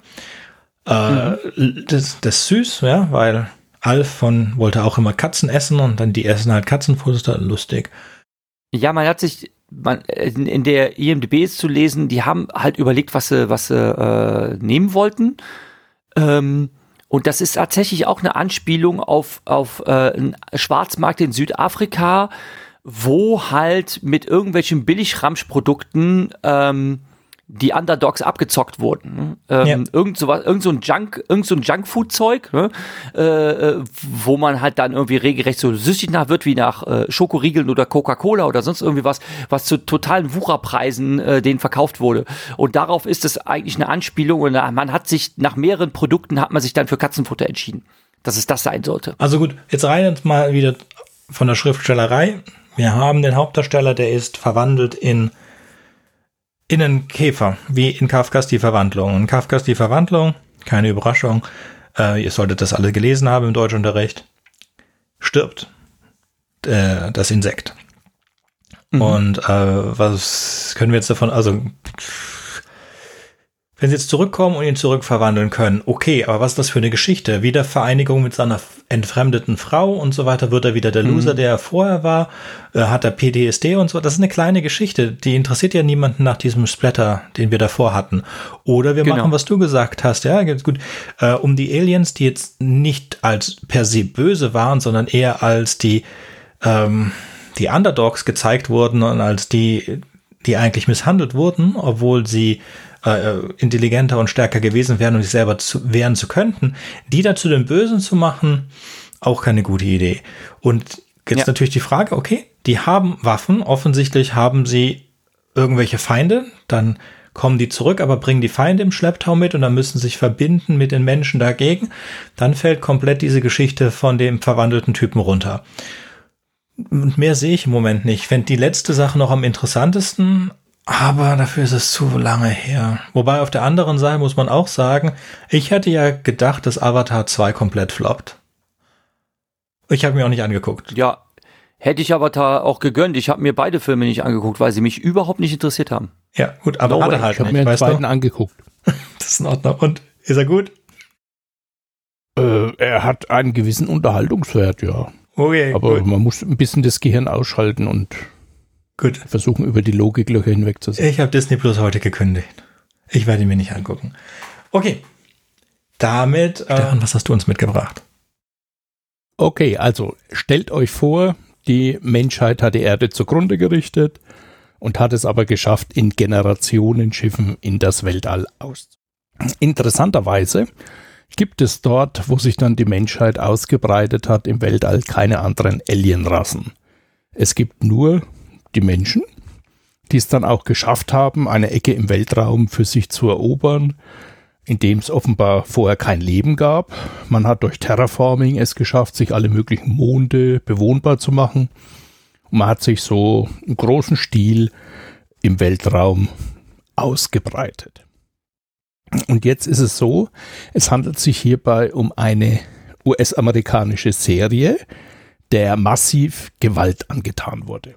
Äh, mhm. das, das ist süß, ja, weil Alf von wollte auch immer Katzen essen und dann die essen halt Katzenfutter, lustig. Ja, man hat sich, man, in, in der IMDB ist zu lesen, die haben halt überlegt, was sie, was sie äh, nehmen wollten. Ähm, und das ist tatsächlich auch eine Anspielung auf, auf äh, einen Schwarzmarkt in Südafrika, wo halt mit irgendwelchen Billigramschprodukten ähm, die Underdogs abgezockt wurden. Ähm, ja. Irgend so was, irgend so ein Junk, irgend so ein Junkfood-Zeug, ne? äh, äh, wo man halt dann irgendwie regelrecht so süchtig nach wird wie nach äh, Schokoriegeln oder Coca-Cola oder sonst irgendwie was, was zu totalen Wucherpreisen äh, denen verkauft wurde. Und darauf ist es eigentlich eine Anspielung und man hat sich nach mehreren Produkten hat man sich dann für Katzenfutter entschieden, dass es das sein sollte. Also gut, jetzt rein jetzt mal wieder von der Schriftstellerei. Wir haben den Hauptdarsteller, der ist verwandelt in Innenkäfer, wie in Kafkas Die Verwandlung. In Kafkas Die Verwandlung, keine Überraschung, äh, ihr solltet das alle gelesen haben im Deutschunterricht, stirbt äh, das Insekt. Mhm. Und äh, was können wir jetzt davon, also wenn sie jetzt zurückkommen und ihn zurückverwandeln können, okay, aber was ist das für eine Geschichte? Wieder Vereinigung mit seiner entfremdeten Frau und so weiter, wird er wieder der Loser, mhm. der er vorher war, äh, hat er PTSD und so. Das ist eine kleine Geschichte, die interessiert ja niemanden nach diesem Splatter, den wir davor hatten. Oder wir genau. machen, was du gesagt hast, ja, gut, äh, um die Aliens, die jetzt nicht als per se böse waren, sondern eher als die, ähm, die Underdogs gezeigt wurden und als die, die eigentlich misshandelt wurden, obwohl sie äh, intelligenter und stärker gewesen wären und sich selber zu, wehren zu könnten, die dazu den Bösen zu machen, auch keine gute Idee. Und jetzt ja. natürlich die Frage, okay, die haben Waffen, offensichtlich haben sie irgendwelche Feinde, dann kommen die zurück, aber bringen die Feinde im Schlepptau mit und dann müssen sich verbinden mit den Menschen dagegen, dann fällt komplett diese Geschichte von dem verwandelten Typen runter. Und mehr sehe ich im Moment nicht. Ich fände die letzte Sache noch am interessantesten, aber dafür ist es zu lange her. Wobei auf der anderen Seite muss man auch sagen, ich hätte ja gedacht, dass Avatar 2 komplett floppt. Ich habe mir auch nicht angeguckt. Ja, hätte ich Avatar auch gegönnt. Ich habe mir beide Filme nicht angeguckt, weil sie mich überhaupt nicht interessiert haben. Ja, gut, aber no hat er halt ich habe mir den zweiten du? angeguckt. das ist in Ordnung. Und ist er gut? Äh, er hat einen gewissen Unterhaltungswert, ja. Okay, aber gut. man muss ein bisschen das Gehirn ausschalten und Gut. Versuchen über die Logiklöcher hinweg zu sehen. Ich habe Disney Plus heute gekündigt. Ich werde ihn mir nicht angucken. Okay. Damit, äh, Stefan, was hast du uns mitgebracht? Okay, also stellt euch vor, die Menschheit hat die Erde zugrunde gerichtet und hat es aber geschafft, in Generationenschiffen in das Weltall aus. Interessanterweise gibt es dort, wo sich dann die Menschheit ausgebreitet hat, im Weltall keine anderen Alienrassen. Es gibt nur die Menschen, die es dann auch geschafft haben, eine Ecke im Weltraum für sich zu erobern, in dem es offenbar vorher kein Leben gab. Man hat durch Terraforming es geschafft, sich alle möglichen Monde bewohnbar zu machen. Und man hat sich so im großen Stil im Weltraum ausgebreitet. Und jetzt ist es so, es handelt sich hierbei um eine US-amerikanische Serie, der massiv Gewalt angetan wurde.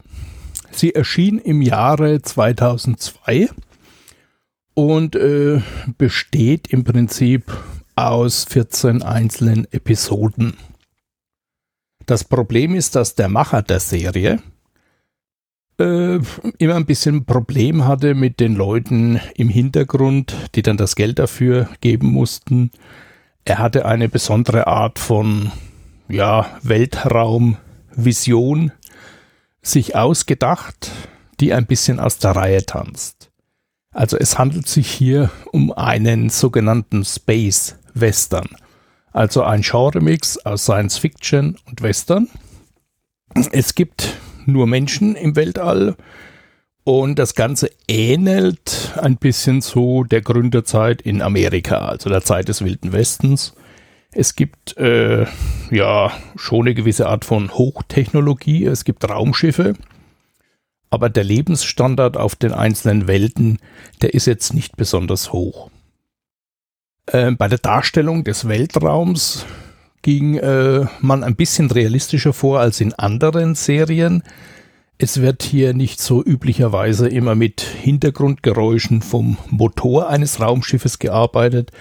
Sie erschien im Jahre 2002 und äh, besteht im Prinzip aus 14 einzelnen Episoden. Das Problem ist, dass der Macher der Serie äh, immer ein bisschen Problem hatte mit den Leuten im Hintergrund, die dann das Geld dafür geben mussten. Er hatte eine besondere Art von ja, Weltraumvision, sich ausgedacht, die ein bisschen aus der Reihe tanzt. Also es handelt sich hier um einen sogenannten Space Western, also ein Genremix aus Science Fiction und Western. Es gibt nur Menschen im Weltall und das Ganze ähnelt ein bisschen so der Gründerzeit in Amerika, also der Zeit des Wilden Westens. Es gibt äh, ja schon eine gewisse Art von Hochtechnologie. Es gibt Raumschiffe. Aber der Lebensstandard auf den einzelnen Welten, der ist jetzt nicht besonders hoch. Äh, bei der Darstellung des Weltraums ging äh, man ein bisschen realistischer vor als in anderen Serien. Es wird hier nicht so üblicherweise immer mit Hintergrundgeräuschen vom Motor eines Raumschiffes gearbeitet,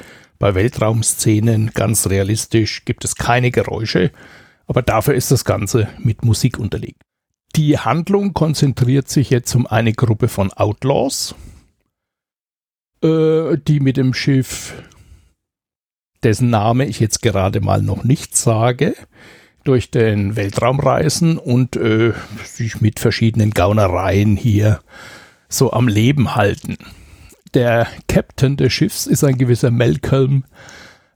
bei Weltraumszenen ganz realistisch gibt es keine Geräusche, aber dafür ist das Ganze mit Musik unterlegt. Die Handlung konzentriert sich jetzt um eine Gruppe von Outlaws, äh, die mit dem Schiff, dessen Name ich jetzt gerade mal noch nicht sage, durch den Weltraum reisen und äh, sich mit verschiedenen Gaunereien hier so am Leben halten. Der Captain des Schiffs ist ein gewisser Malcolm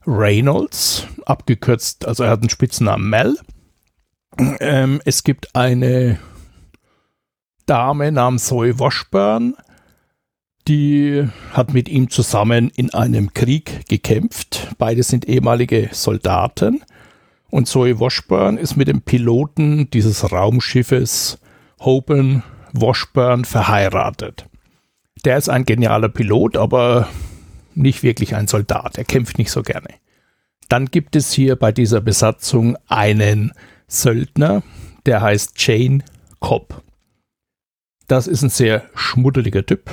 Reynolds, abgekürzt, also er hat einen Spitznamen Mel. Ähm, es gibt eine Dame namens Zoe Washburn, die hat mit ihm zusammen in einem Krieg gekämpft. Beide sind ehemalige Soldaten. Und Zoe Washburn ist mit dem Piloten dieses Raumschiffes Hoban Washburn verheiratet. Der ist ein genialer Pilot, aber nicht wirklich ein Soldat. Er kämpft nicht so gerne. Dann gibt es hier bei dieser Besatzung einen Söldner, der heißt Jane Cobb. Das ist ein sehr schmuddeliger Typ.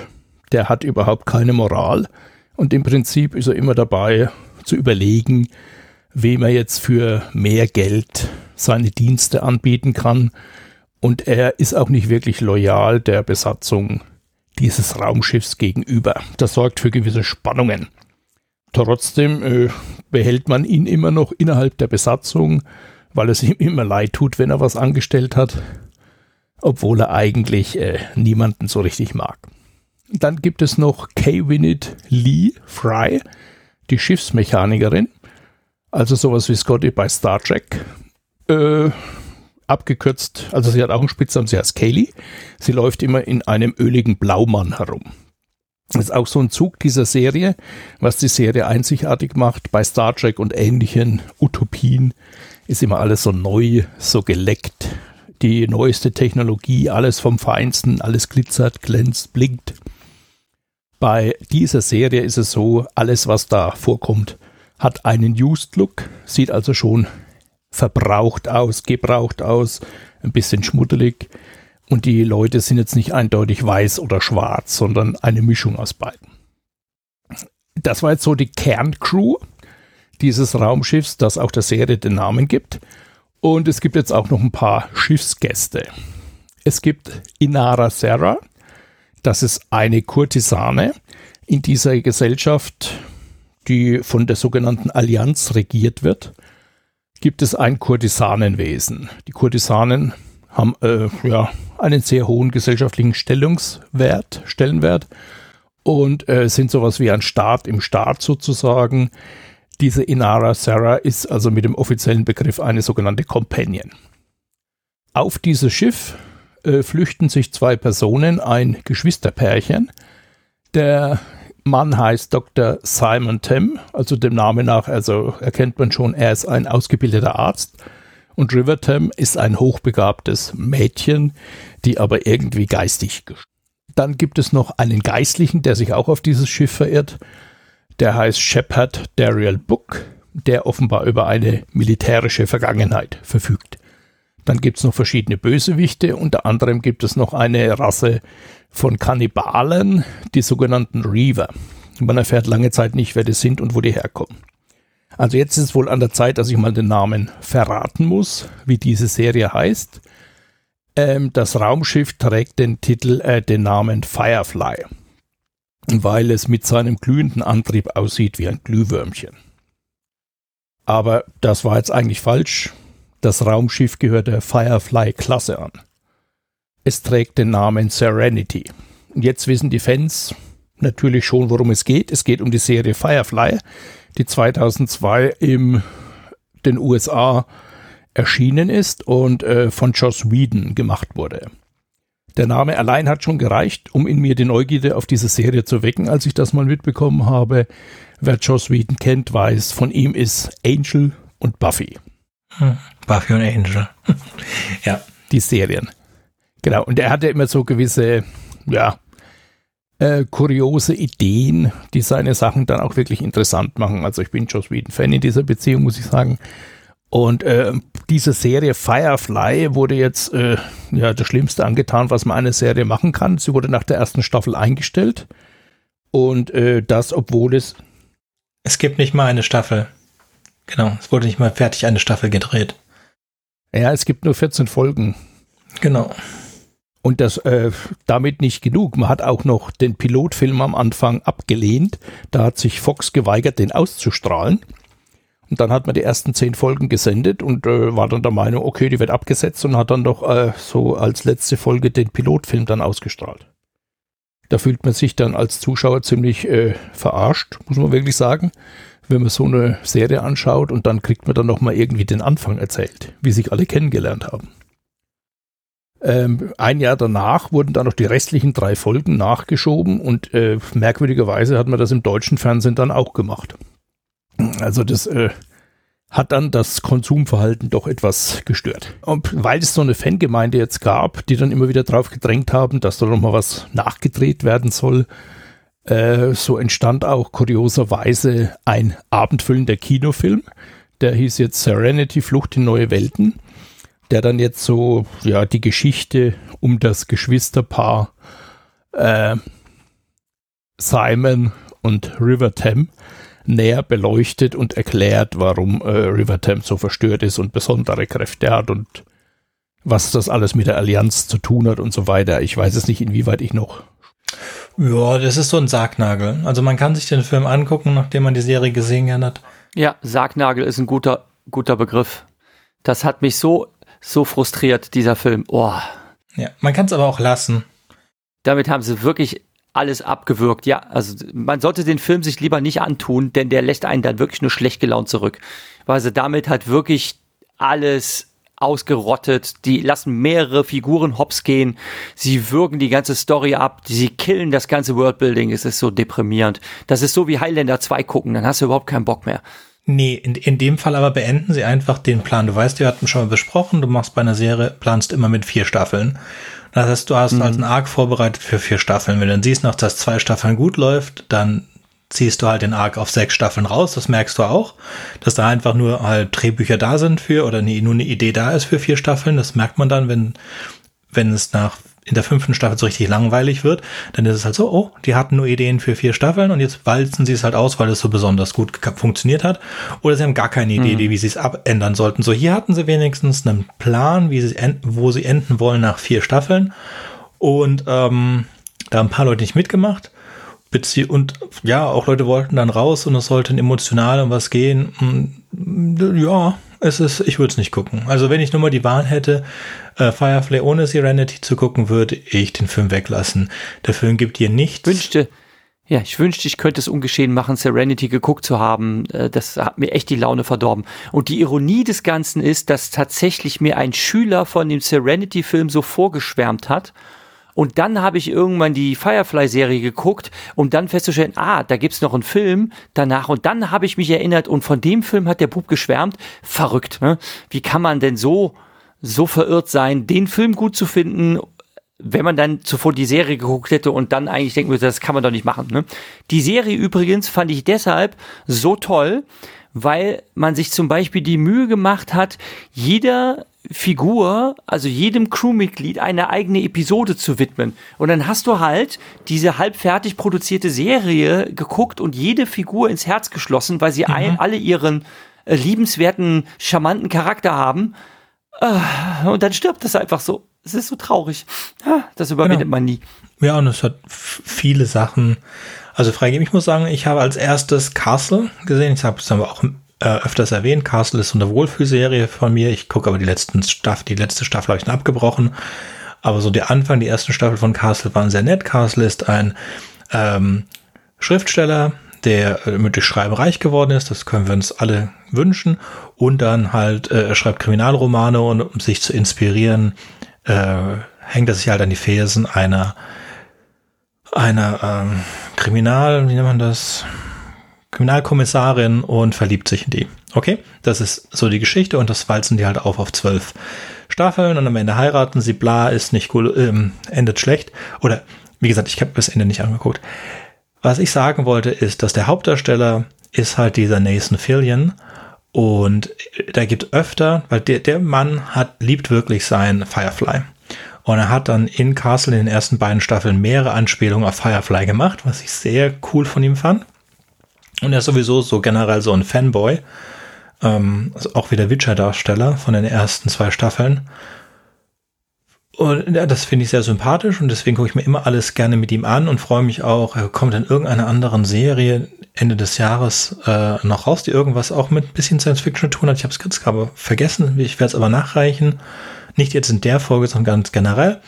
Der hat überhaupt keine Moral und im Prinzip ist er immer dabei zu überlegen, wem er jetzt für mehr Geld seine Dienste anbieten kann. Und er ist auch nicht wirklich loyal der Besatzung dieses Raumschiffs gegenüber. Das sorgt für gewisse Spannungen. Trotzdem äh, behält man ihn immer noch innerhalb der Besatzung, weil es ihm immer leid tut, wenn er was angestellt hat, obwohl er eigentlich äh, niemanden so richtig mag. Dann gibt es noch Kay Winnet Lee Fry, die Schiffsmechanikerin, also sowas wie Scotty bei Star Trek. Äh, abgekürzt, also sie hat auch einen Spitznamen, sie heißt Kaylee. Sie läuft immer in einem öligen Blaumann herum. Das ist auch so ein Zug dieser Serie, was die Serie einzigartig macht. Bei Star Trek und ähnlichen Utopien ist immer alles so neu, so geleckt. Die neueste Technologie, alles vom Feinsten, alles glitzert, glänzt, blinkt. Bei dieser Serie ist es so, alles was da vorkommt, hat einen Used Look, sieht also schon verbraucht aus, gebraucht aus, ein bisschen schmuddelig. Und die Leute sind jetzt nicht eindeutig weiß oder schwarz, sondern eine Mischung aus beiden. Das war jetzt so die Kerncrew dieses Raumschiffs, das auch der Serie den Namen gibt. Und es gibt jetzt auch noch ein paar Schiffsgäste. Es gibt Inara Serra, das ist eine Kurtisane in dieser Gesellschaft, die von der sogenannten Allianz regiert wird gibt es ein Kurtisanenwesen. Die Kurtisanen haben äh, ja einen sehr hohen gesellschaftlichen Stellungswert, Stellenwert und äh, sind sowas wie ein Staat im Staat sozusagen. Diese Inara Sarah ist also mit dem offiziellen Begriff eine sogenannte Companion. Auf dieses Schiff äh, flüchten sich zwei Personen, ein Geschwisterpärchen. Der Mann heißt Dr. Simon Tim, also dem Namen nach, also erkennt man schon, er ist ein ausgebildeter Arzt. Und River Tim ist ein hochbegabtes Mädchen, die aber irgendwie geistig. Dann gibt es noch einen Geistlichen, der sich auch auf dieses Schiff verirrt. Der heißt Shepard Dariel Book, der offenbar über eine militärische Vergangenheit verfügt. Dann gibt es noch verschiedene Bösewichte, unter anderem gibt es noch eine Rasse von Kannibalen, die sogenannten Reaver. Man erfährt lange Zeit nicht, wer das sind und wo die herkommen. Also jetzt ist es wohl an der Zeit, dass ich mal den Namen verraten muss, wie diese Serie heißt. Ähm, das Raumschiff trägt den Titel, äh, den Namen Firefly, weil es mit seinem glühenden Antrieb aussieht wie ein Glühwürmchen. Aber das war jetzt eigentlich falsch. Das Raumschiff gehört der Firefly-Klasse an. Es trägt den Namen Serenity. Jetzt wissen die Fans natürlich schon, worum es geht. Es geht um die Serie Firefly, die 2002 in den USA erschienen ist und äh, von Joss Whedon gemacht wurde. Der Name allein hat schon gereicht, um in mir die Neugierde auf diese Serie zu wecken, als ich das mal mitbekommen habe. Wer Joss Whedon kennt, weiß, von ihm ist Angel und Buffy. Hm, Buffy und Angel. ja. Die Serien. Genau, und er hatte immer so gewisse, ja, äh, kuriose Ideen, die seine Sachen dann auch wirklich interessant machen. Also ich bin Joss Whedon-Fan in dieser Beziehung, muss ich sagen. Und äh, diese Serie Firefly wurde jetzt äh, ja das Schlimmste angetan, was man eine Serie machen kann. Sie wurde nach der ersten Staffel eingestellt. Und äh, das, obwohl es. Es gibt nicht mal eine Staffel. Genau, es wurde nicht mal fertig eine Staffel gedreht. Ja, es gibt nur 14 Folgen. Genau. Und das äh, damit nicht genug. Man hat auch noch den Pilotfilm am Anfang abgelehnt. Da hat sich Fox geweigert, den auszustrahlen. Und dann hat man die ersten zehn Folgen gesendet und äh, war dann der Meinung, okay, die wird abgesetzt und hat dann doch äh, so als letzte Folge den Pilotfilm dann ausgestrahlt. Da fühlt man sich dann als Zuschauer ziemlich äh, verarscht, muss man wirklich sagen, wenn man so eine Serie anschaut und dann kriegt man dann nochmal irgendwie den Anfang erzählt, wie sich alle kennengelernt haben. Ähm, ein Jahr danach wurden dann noch die restlichen drei Folgen nachgeschoben und äh, merkwürdigerweise hat man das im deutschen Fernsehen dann auch gemacht. Also das äh, hat dann das Konsumverhalten doch etwas gestört. Und weil es so eine Fangemeinde jetzt gab, die dann immer wieder drauf gedrängt haben, dass da nochmal was nachgedreht werden soll, äh, so entstand auch kurioserweise ein abendfüllender Kinofilm. Der hieß jetzt Serenity Flucht in neue Welten der dann jetzt so, ja, die Geschichte um das Geschwisterpaar äh, Simon und River Tam näher beleuchtet und erklärt, warum äh, River Tam so verstört ist und besondere Kräfte hat und was das alles mit der Allianz zu tun hat und so weiter. Ich weiß es nicht, inwieweit ich noch. Ja, das ist so ein Sargnagel. Also man kann sich den Film angucken, nachdem man die Serie gesehen hat. Ja, Sargnagel ist ein guter, guter Begriff. Das hat mich so so frustriert, dieser Film. Oh. Ja, man kann es aber auch lassen. Damit haben sie wirklich alles abgewürgt. Ja, also man sollte den Film sich lieber nicht antun, denn der lässt einen dann wirklich nur schlecht gelaunt zurück. Weil sie damit halt wirklich alles ausgerottet. Die lassen mehrere Figuren hops gehen. Sie würgen die ganze Story ab. Sie killen das ganze Worldbuilding. Es ist so deprimierend. Das ist so wie Highlander 2 gucken. Dann hast du überhaupt keinen Bock mehr. Nee, in, in dem Fall aber beenden sie einfach den Plan. Du weißt, wir hatten schon mal besprochen, du machst bei einer Serie, planst immer mit vier Staffeln. Das heißt, du hast mhm. halt einen Arc vorbereitet für vier Staffeln. Wenn du dann siehst, noch, dass zwei Staffeln gut läuft, dann ziehst du halt den Arc auf sechs Staffeln raus. Das merkst du auch, dass da einfach nur halt Drehbücher da sind für oder nie, nur eine Idee da ist für vier Staffeln. Das merkt man dann, wenn, wenn es nach in der fünften Staffel so richtig langweilig wird, dann ist es halt so, oh, die hatten nur Ideen für vier Staffeln und jetzt walzen sie es halt aus, weil es so besonders gut funktioniert hat. Oder sie haben gar keine Idee, mhm. wie sie es abändern sollten. So, hier hatten sie wenigstens einen Plan, wie sie wo sie enden wollen nach vier Staffeln. Und ähm, da haben ein paar Leute nicht mitgemacht. Und ja, auch Leute wollten dann raus und es sollte emotional um was gehen. Hm, ja, es ist, ich würde es nicht gucken. Also wenn ich nur mal die Wahl hätte, äh, Firefly ohne Serenity zu gucken, würde ich den Film weglassen. Der Film gibt dir nichts. Wünschte, ja, ich wünschte, ich könnte es ungeschehen machen, Serenity geguckt zu haben. Äh, das hat mir echt die Laune verdorben. Und die Ironie des Ganzen ist, dass tatsächlich mir ein Schüler von dem Serenity-Film so vorgeschwärmt hat. Und dann habe ich irgendwann die Firefly-Serie geguckt, um dann festzustellen, ah, da gibt's noch einen Film danach. Und dann habe ich mich erinnert und von dem Film hat der Bub geschwärmt. Verrückt, ne? Wie kann man denn so so verirrt sein, den Film gut zu finden, wenn man dann zuvor die Serie geguckt hätte und dann eigentlich denken würde, das kann man doch nicht machen. Ne? Die Serie übrigens fand ich deshalb so toll, weil man sich zum Beispiel die Mühe gemacht hat, jeder Figur, also jedem Crewmitglied eine eigene Episode zu widmen. Und dann hast du halt diese halbfertig produzierte Serie geguckt und jede Figur ins Herz geschlossen, weil sie mhm. alle ihren äh, liebenswerten, charmanten Charakter haben. Ah, und dann stirbt es einfach so. Es ist so traurig. Ah, das überwindet genau. man nie. Ja, und es hat viele Sachen. Also freigeben, ich muss sagen, ich habe als erstes Castle gesehen. Ich habe es aber auch äh, öfters erwähnt. Castle ist so eine Wohlfühlserie von mir. Ich gucke aber die letzten Staffel, die letzte Staffel habe ich dann abgebrochen. Aber so der Anfang, die ersten Staffel von Castle waren sehr nett. Castle ist ein ähm, Schriftsteller, der äh, mit Schreiben reich geworden ist. Das können wir uns alle wünschen. Und dann halt, äh, er schreibt Kriminalromane und um sich zu inspirieren, äh, hängt er sich halt an die Fersen einer, einer ähm, Kriminal, wie nennt man das? Kriminalkommissarin und verliebt sich in die. Okay, das ist so die Geschichte und das walzen die halt auf auf zwölf Staffeln und am Ende heiraten sie, bla, ist nicht cool, ähm, endet schlecht. Oder, wie gesagt, ich habe das Ende nicht angeguckt. Was ich sagen wollte, ist, dass der Hauptdarsteller ist halt dieser Nathan Fillion und da gibt öfter, weil der, der Mann hat, liebt wirklich sein Firefly. Und er hat dann in Castle in den ersten beiden Staffeln mehrere Anspielungen auf Firefly gemacht, was ich sehr cool von ihm fand. Und er ist sowieso so generell so ein Fanboy. Ähm, also auch wieder Witcher-Darsteller von den ersten zwei Staffeln. Und ja, das finde ich sehr sympathisch und deswegen gucke ich mir immer alles gerne mit ihm an und freue mich auch, er kommt in irgendeiner anderen Serie Ende des Jahres äh, noch raus, die irgendwas auch mit ein bisschen Science Fiction zu tun hat. Ich habe es gerade vergessen, ich werde es aber nachreichen. Nicht jetzt in der Folge, sondern ganz generell.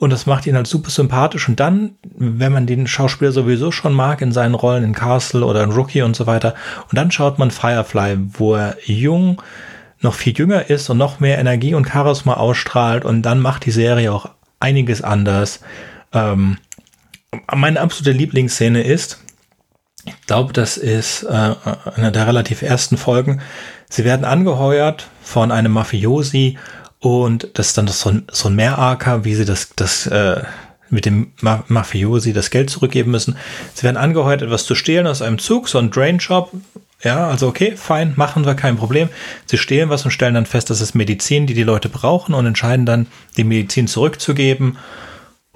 Und das macht ihn halt super sympathisch. Und dann, wenn man den Schauspieler sowieso schon mag in seinen Rollen in Castle oder in Rookie und so weiter, und dann schaut man Firefly, wo er jung, noch viel jünger ist und noch mehr Energie und Charisma ausstrahlt und dann macht die Serie auch einiges anders. Ähm, meine absolute Lieblingsszene ist, ich glaube, das ist äh, eine der relativ ersten Folgen. Sie werden angeheuert von einem Mafiosi und das ist dann so ein, so ein Mehrarker, wie sie das, das äh, mit dem Ma Mafiosi das Geld zurückgeben müssen. Sie werden angeheuert, etwas zu stehlen aus einem Zug, so ein Drain Shop. Ja, also okay, fein, machen wir, kein Problem. Sie stehlen was und stellen dann fest, dass es Medizin, die die Leute brauchen und entscheiden dann, die Medizin zurückzugeben.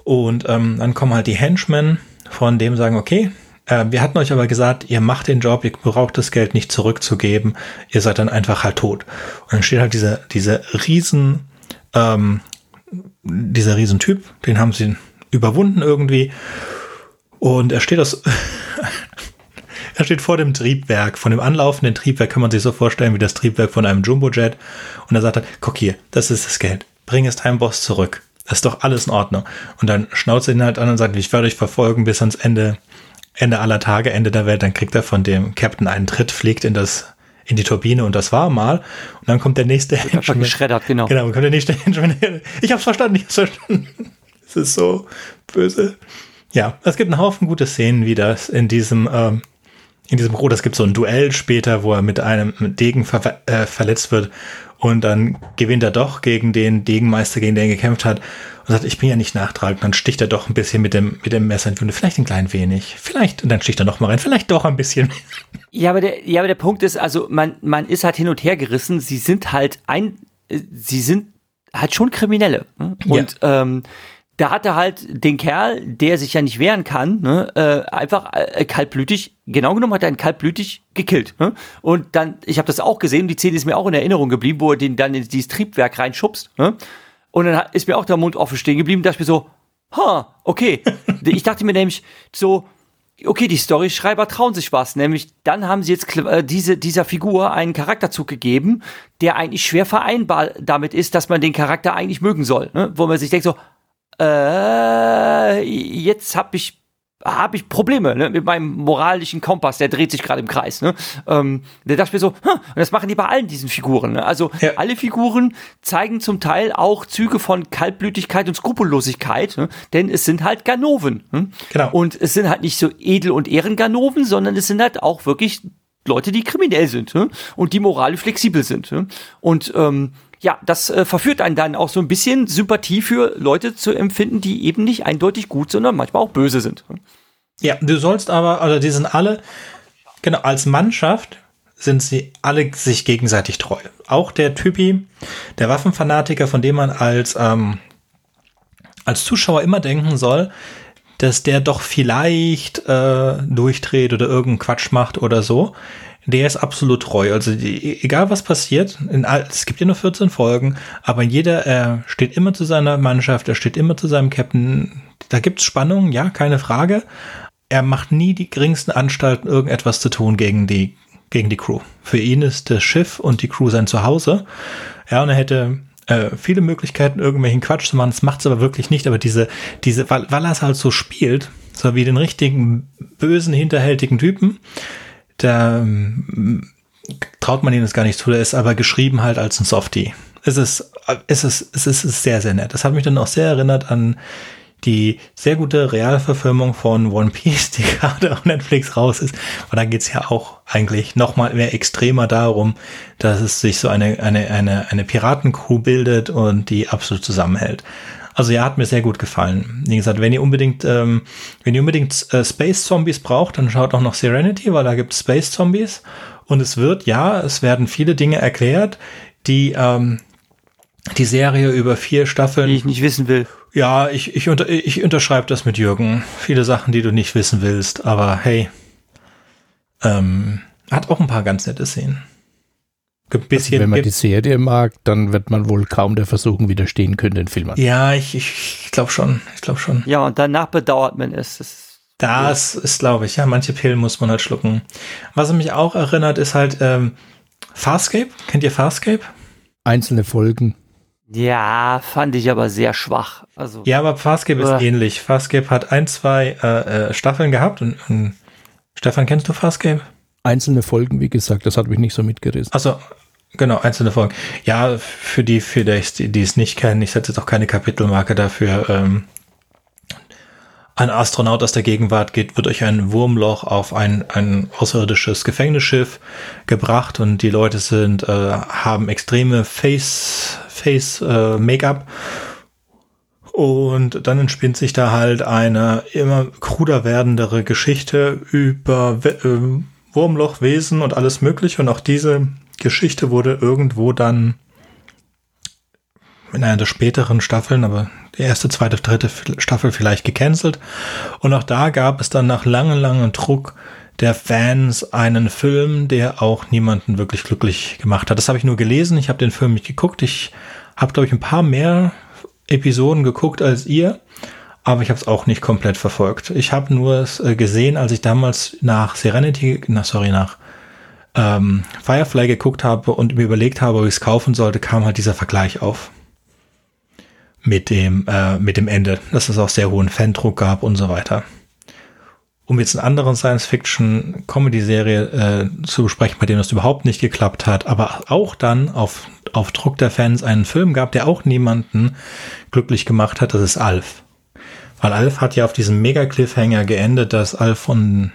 Und ähm, dann kommen halt die Henchmen, von dem sagen, okay, äh, wir hatten euch aber gesagt, ihr macht den Job, ihr braucht das Geld nicht zurückzugeben, ihr seid dann einfach halt tot. Und dann steht halt dieser, dieser riesen, ähm, dieser Riesentyp, den haben sie überwunden irgendwie. Und er steht aus, er steht vor dem Triebwerk, von dem anlaufenden Triebwerk kann man sich so vorstellen wie das Triebwerk von einem Jumbojet. Und er sagt dann, guck hier, das ist das Geld. Bring es deinem Boss zurück. Das ist doch alles in Ordnung. Und dann schnauzt er ihn halt an und sagt, ich werde euch verfolgen bis ans Ende Ende aller Tage, Ende der Welt, dann kriegt er von dem Captain einen Tritt, fliegt in das in die Turbine und das war mal. Und dann kommt der nächste Henchman. geschreddert, genau. Genau, kommt der nächste Henchman. Ich hab's verstanden, ich hab's verstanden. Es ist so böse. Ja, es gibt einen Haufen gute Szenen, wie das in diesem, ähm, in diesem Rot, es gibt so ein Duell später, wo er mit einem Degen ver äh, verletzt wird und dann gewinnt er doch gegen den Degenmeister, gegen den er gekämpft hat und sagt, ich bin ja nicht nachtragend. Dann sticht er doch ein bisschen mit dem, mit dem Messer in die Wunde. Vielleicht ein klein wenig. Vielleicht, und dann sticht er noch mal rein. Vielleicht doch ein bisschen. Ja, aber der, ja, aber der Punkt ist, also man, man ist halt hin und her gerissen. Sie sind halt ein, sie sind halt schon Kriminelle. Ne? Und ja. ähm, da hat er halt den Kerl, der sich ja nicht wehren kann, ne, äh, einfach äh, kaltblütig, genau genommen hat er ihn kaltblütig gekillt. Ne? Und dann, ich habe das auch gesehen, die Szene ist mir auch in Erinnerung geblieben, wo er den dann in dieses Triebwerk reinschubst. Ne? Und dann ist mir auch der Mund offen stehen geblieben, da ich mir so, ha, okay. ich dachte mir nämlich so, okay, die Storyschreiber trauen sich was, nämlich dann haben sie jetzt äh, diese, dieser Figur einen Charakterzug gegeben, der eigentlich schwer vereinbar damit ist, dass man den Charakter eigentlich mögen soll. Ne? Wo man sich denkt so, äh, jetzt habe ich habe ich Probleme ne, mit meinem moralischen Kompass, der dreht sich gerade im Kreis. Ne? Ähm, der dachte mir so, hm, und das machen die bei allen diesen Figuren. Ne? Also ja. alle Figuren zeigen zum Teil auch Züge von Kaltblütigkeit und Skrupellosigkeit, ne? denn es sind halt Ganoven. Ne? Genau. Und es sind halt nicht so Edel- und Ehrenganoven, sondern es sind halt auch wirklich Leute, die kriminell sind ne? und die moralisch flexibel sind. Ne? Und ähm, ja, das äh, verführt einen dann auch so ein bisschen Sympathie für Leute zu empfinden, die eben nicht eindeutig gut, sondern manchmal auch böse sind. Ja, du sollst aber, also die sind alle, genau, als Mannschaft sind sie alle sich gegenseitig treu. Auch der Typi, der Waffenfanatiker, von dem man als, ähm, als Zuschauer immer denken soll, dass der doch vielleicht äh, durchdreht oder irgendeinen Quatsch macht oder so der ist absolut treu. Also die, egal was passiert, in, es gibt ja nur 14 Folgen, aber jeder er steht immer zu seiner Mannschaft, er steht immer zu seinem Captain. Da gibt's Spannung, ja, keine Frage. Er macht nie die geringsten Anstalten, irgendetwas zu tun gegen die, gegen die Crew. Für ihn ist das Schiff und die Crew sein Zuhause. Ja, und er hätte äh, viele Möglichkeiten, irgendwelchen Quatsch zu machen. Das macht's aber wirklich nicht. Aber diese, diese, weil, weil er es halt so spielt, so wie den richtigen, bösen, hinterhältigen Typen, da ähm, traut man ihm das gar nicht zu, der ist aber geschrieben halt als ein Softie. Es ist, es ist, es ist sehr, sehr nett. Das hat mich dann auch sehr erinnert an die sehr gute Realverfilmung von One Piece, die gerade auf Netflix raus ist. Und da geht's ja auch eigentlich noch mal mehr extremer darum, dass es sich so eine, eine, eine, eine Piratencrew bildet und die absolut zusammenhält. Also ja, hat mir sehr gut gefallen. Wie gesagt, wenn ihr unbedingt, ähm, wenn ihr unbedingt äh, Space Zombies braucht, dann schaut auch noch Serenity, weil da gibt es Space Zombies. Und es wird, ja, es werden viele Dinge erklärt, die ähm, die Serie über vier Staffeln. Die ich nicht wissen will. Ja, ich, ich, unter, ich unterschreibe das mit Jürgen. Viele Sachen, die du nicht wissen willst, aber hey, ähm, hat auch ein paar ganz nette Szenen. bisschen. Also wenn man die Serie mag, dann wird man wohl kaum der Versuchen widerstehen können, den Film anzusehen. Ja, ich, ich glaube schon. Ich glaube schon. Ja, und danach bedauert man es. Das, das ja. ist, glaube ich, ja, manche Pillen muss man halt schlucken. Was mich auch erinnert, ist halt ähm, Farscape. Kennt ihr Farscape? Einzelne Folgen. Ja, fand ich aber sehr schwach. Also, ja, aber Farscape ist ähnlich. Farscape hat ein, zwei äh, äh, Staffeln gehabt und, und Stefan, kennst du Farscape? Einzelne Folgen, wie gesagt, das hat mich nicht so mitgerissen. Also genau, einzelne Folgen. Ja, für die, für die, die es nicht kennen, ich setze jetzt auch keine Kapitelmarke dafür. Ähm, ein Astronaut aus der Gegenwart geht, wird durch ein Wurmloch auf ein, ein außerirdisches Gefängnisschiff gebracht und die Leute sind, äh, haben extreme Face, Face äh, Make-up. Und dann entspinnt sich da halt eine immer kruder werdendere Geschichte über äh, Wurmlochwesen und alles Mögliche. Und auch diese Geschichte wurde irgendwo dann in einer der späteren Staffeln, aber erste, zweite, dritte Staffel vielleicht gecancelt. Und auch da gab es dann nach langem, langem Druck der Fans einen Film, der auch niemanden wirklich glücklich gemacht hat. Das habe ich nur gelesen. Ich habe den Film nicht geguckt. Ich habe, glaube ich, ein paar mehr Episoden geguckt als ihr aber ich habe es auch nicht komplett verfolgt. Ich habe nur es äh, gesehen, als ich damals nach Serenity, na sorry, nach ähm, Firefly geguckt habe und mir überlegt habe, ob ich es kaufen sollte, kam halt dieser Vergleich auf mit dem äh, mit dem Ende, dass es auch sehr hohen Fandruck gab und so weiter. Um jetzt einen anderen Science-Fiction-Comedy-Serie äh, zu besprechen, bei dem das überhaupt nicht geklappt hat, aber auch dann auf, auf Druck der Fans einen Film gab, der auch niemanden glücklich gemacht hat, das ist Alf. Weil Alf hat ja auf diesem Mega-Cliffhanger geendet, dass Alf von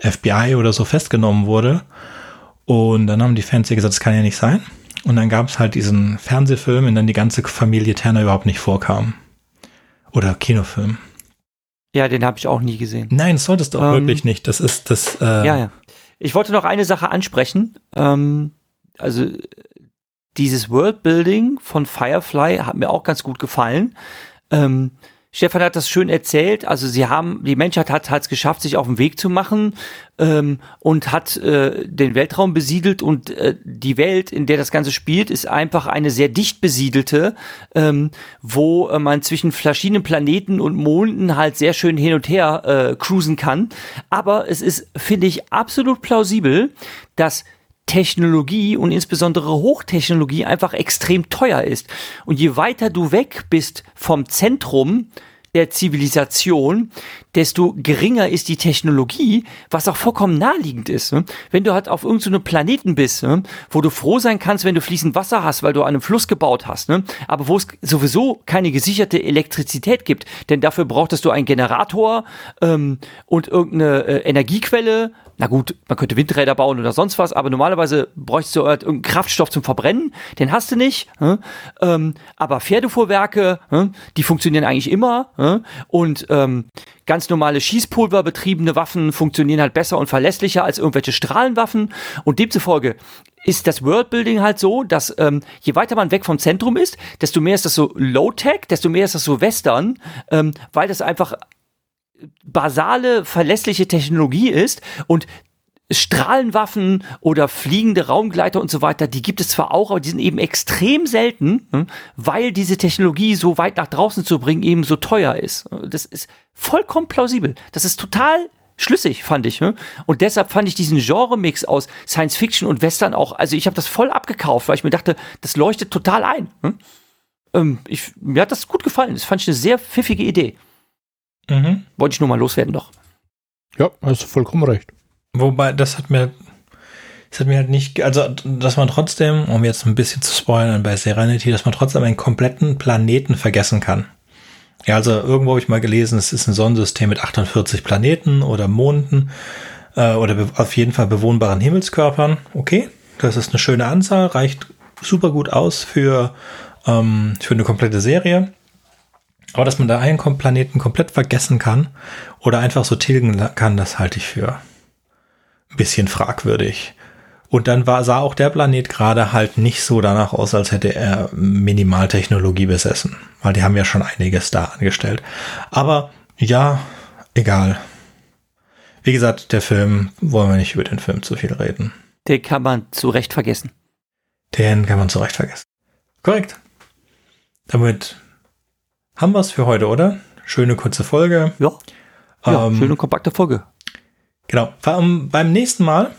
FBI oder so festgenommen wurde. Und dann haben die Fans ja gesagt, das kann ja nicht sein. Und dann gab es halt diesen Fernsehfilm, in dem die ganze Familie Turner überhaupt nicht vorkam. Oder Kinofilm. Ja, den habe ich auch nie gesehen. Nein, das solltest du auch ähm, wirklich nicht. Das ist das. Äh ja, ja. Ich wollte noch eine Sache ansprechen. Ähm, also dieses Worldbuilding von Firefly hat mir auch ganz gut gefallen. Ähm, Stefan hat das schön erzählt. Also sie haben, die Menschheit hat es geschafft, sich auf den Weg zu machen ähm, und hat äh, den Weltraum besiedelt und äh, die Welt, in der das Ganze spielt, ist einfach eine sehr dicht besiedelte, ähm, wo äh, man zwischen verschiedenen Planeten und Monden halt sehr schön hin und her äh, cruisen kann. Aber es ist, finde ich, absolut plausibel, dass Technologie und insbesondere Hochtechnologie einfach extrem teuer ist. Und je weiter du weg bist vom Zentrum der Zivilisation, desto geringer ist die Technologie, was auch vollkommen naheliegend ist. Ne? Wenn du halt auf irgendeinem so Planeten bist, ne, wo du froh sein kannst, wenn du fließend Wasser hast, weil du an einem Fluss gebaut hast, ne? aber wo es sowieso keine gesicherte Elektrizität gibt, denn dafür brauchtest du einen Generator ähm, und irgendeine äh, Energiequelle, na gut, man könnte Windräder bauen oder sonst was, aber normalerweise bräuchst du halt irgendeinen Kraftstoff zum Verbrennen, den hast du nicht. Hm? Ähm, aber Pferdefuhrwerke, hm? die funktionieren eigentlich immer. Hm? Und ähm, ganz normale Schießpulverbetriebene Waffen funktionieren halt besser und verlässlicher als irgendwelche Strahlenwaffen. Und demzufolge ist das Worldbuilding halt so, dass ähm, je weiter man weg vom Zentrum ist, desto mehr ist das so Low-Tech, desto mehr ist das so Western, ähm, weil das einfach basale, verlässliche Technologie ist und Strahlenwaffen oder fliegende Raumgleiter und so weiter, die gibt es zwar auch, aber die sind eben extrem selten, hm, weil diese Technologie so weit nach draußen zu bringen eben so teuer ist. Das ist vollkommen plausibel. Das ist total schlüssig, fand ich. Hm. Und deshalb fand ich diesen Genre-Mix aus Science Fiction und Western auch, also ich habe das voll abgekauft, weil ich mir dachte, das leuchtet total ein. Hm. Ähm, ich, mir hat das gut gefallen. Das fand ich eine sehr pfiffige Idee. Mhm. Wollte ich nur mal loswerden doch. Ja, hast du vollkommen recht. Wobei, das hat mir, das hat mir halt nicht, also, dass man trotzdem, um jetzt ein bisschen zu spoilern bei Serenity, dass man trotzdem einen kompletten Planeten vergessen kann. Ja, also irgendwo habe ich mal gelesen, es ist ein Sonnensystem mit 48 Planeten oder Monden äh, oder auf jeden Fall bewohnbaren Himmelskörpern. Okay, das ist eine schöne Anzahl, reicht super gut aus für, ähm, für eine komplette Serie. Aber dass man da einen Planeten komplett vergessen kann oder einfach so tilgen kann, das halte ich für ein bisschen fragwürdig. Und dann war, sah auch der Planet gerade halt nicht so danach aus, als hätte er Minimaltechnologie besessen. Weil die haben ja schon einiges da angestellt. Aber ja, egal. Wie gesagt, der Film, wollen wir nicht über den Film zu viel reden. Den kann man zu Recht vergessen. Den kann man zurecht vergessen. Korrekt. Damit haben wir es für heute, oder? Schöne kurze Folge. Ja. ja ähm, schöne kompakte Folge. Genau. Beim nächsten Mal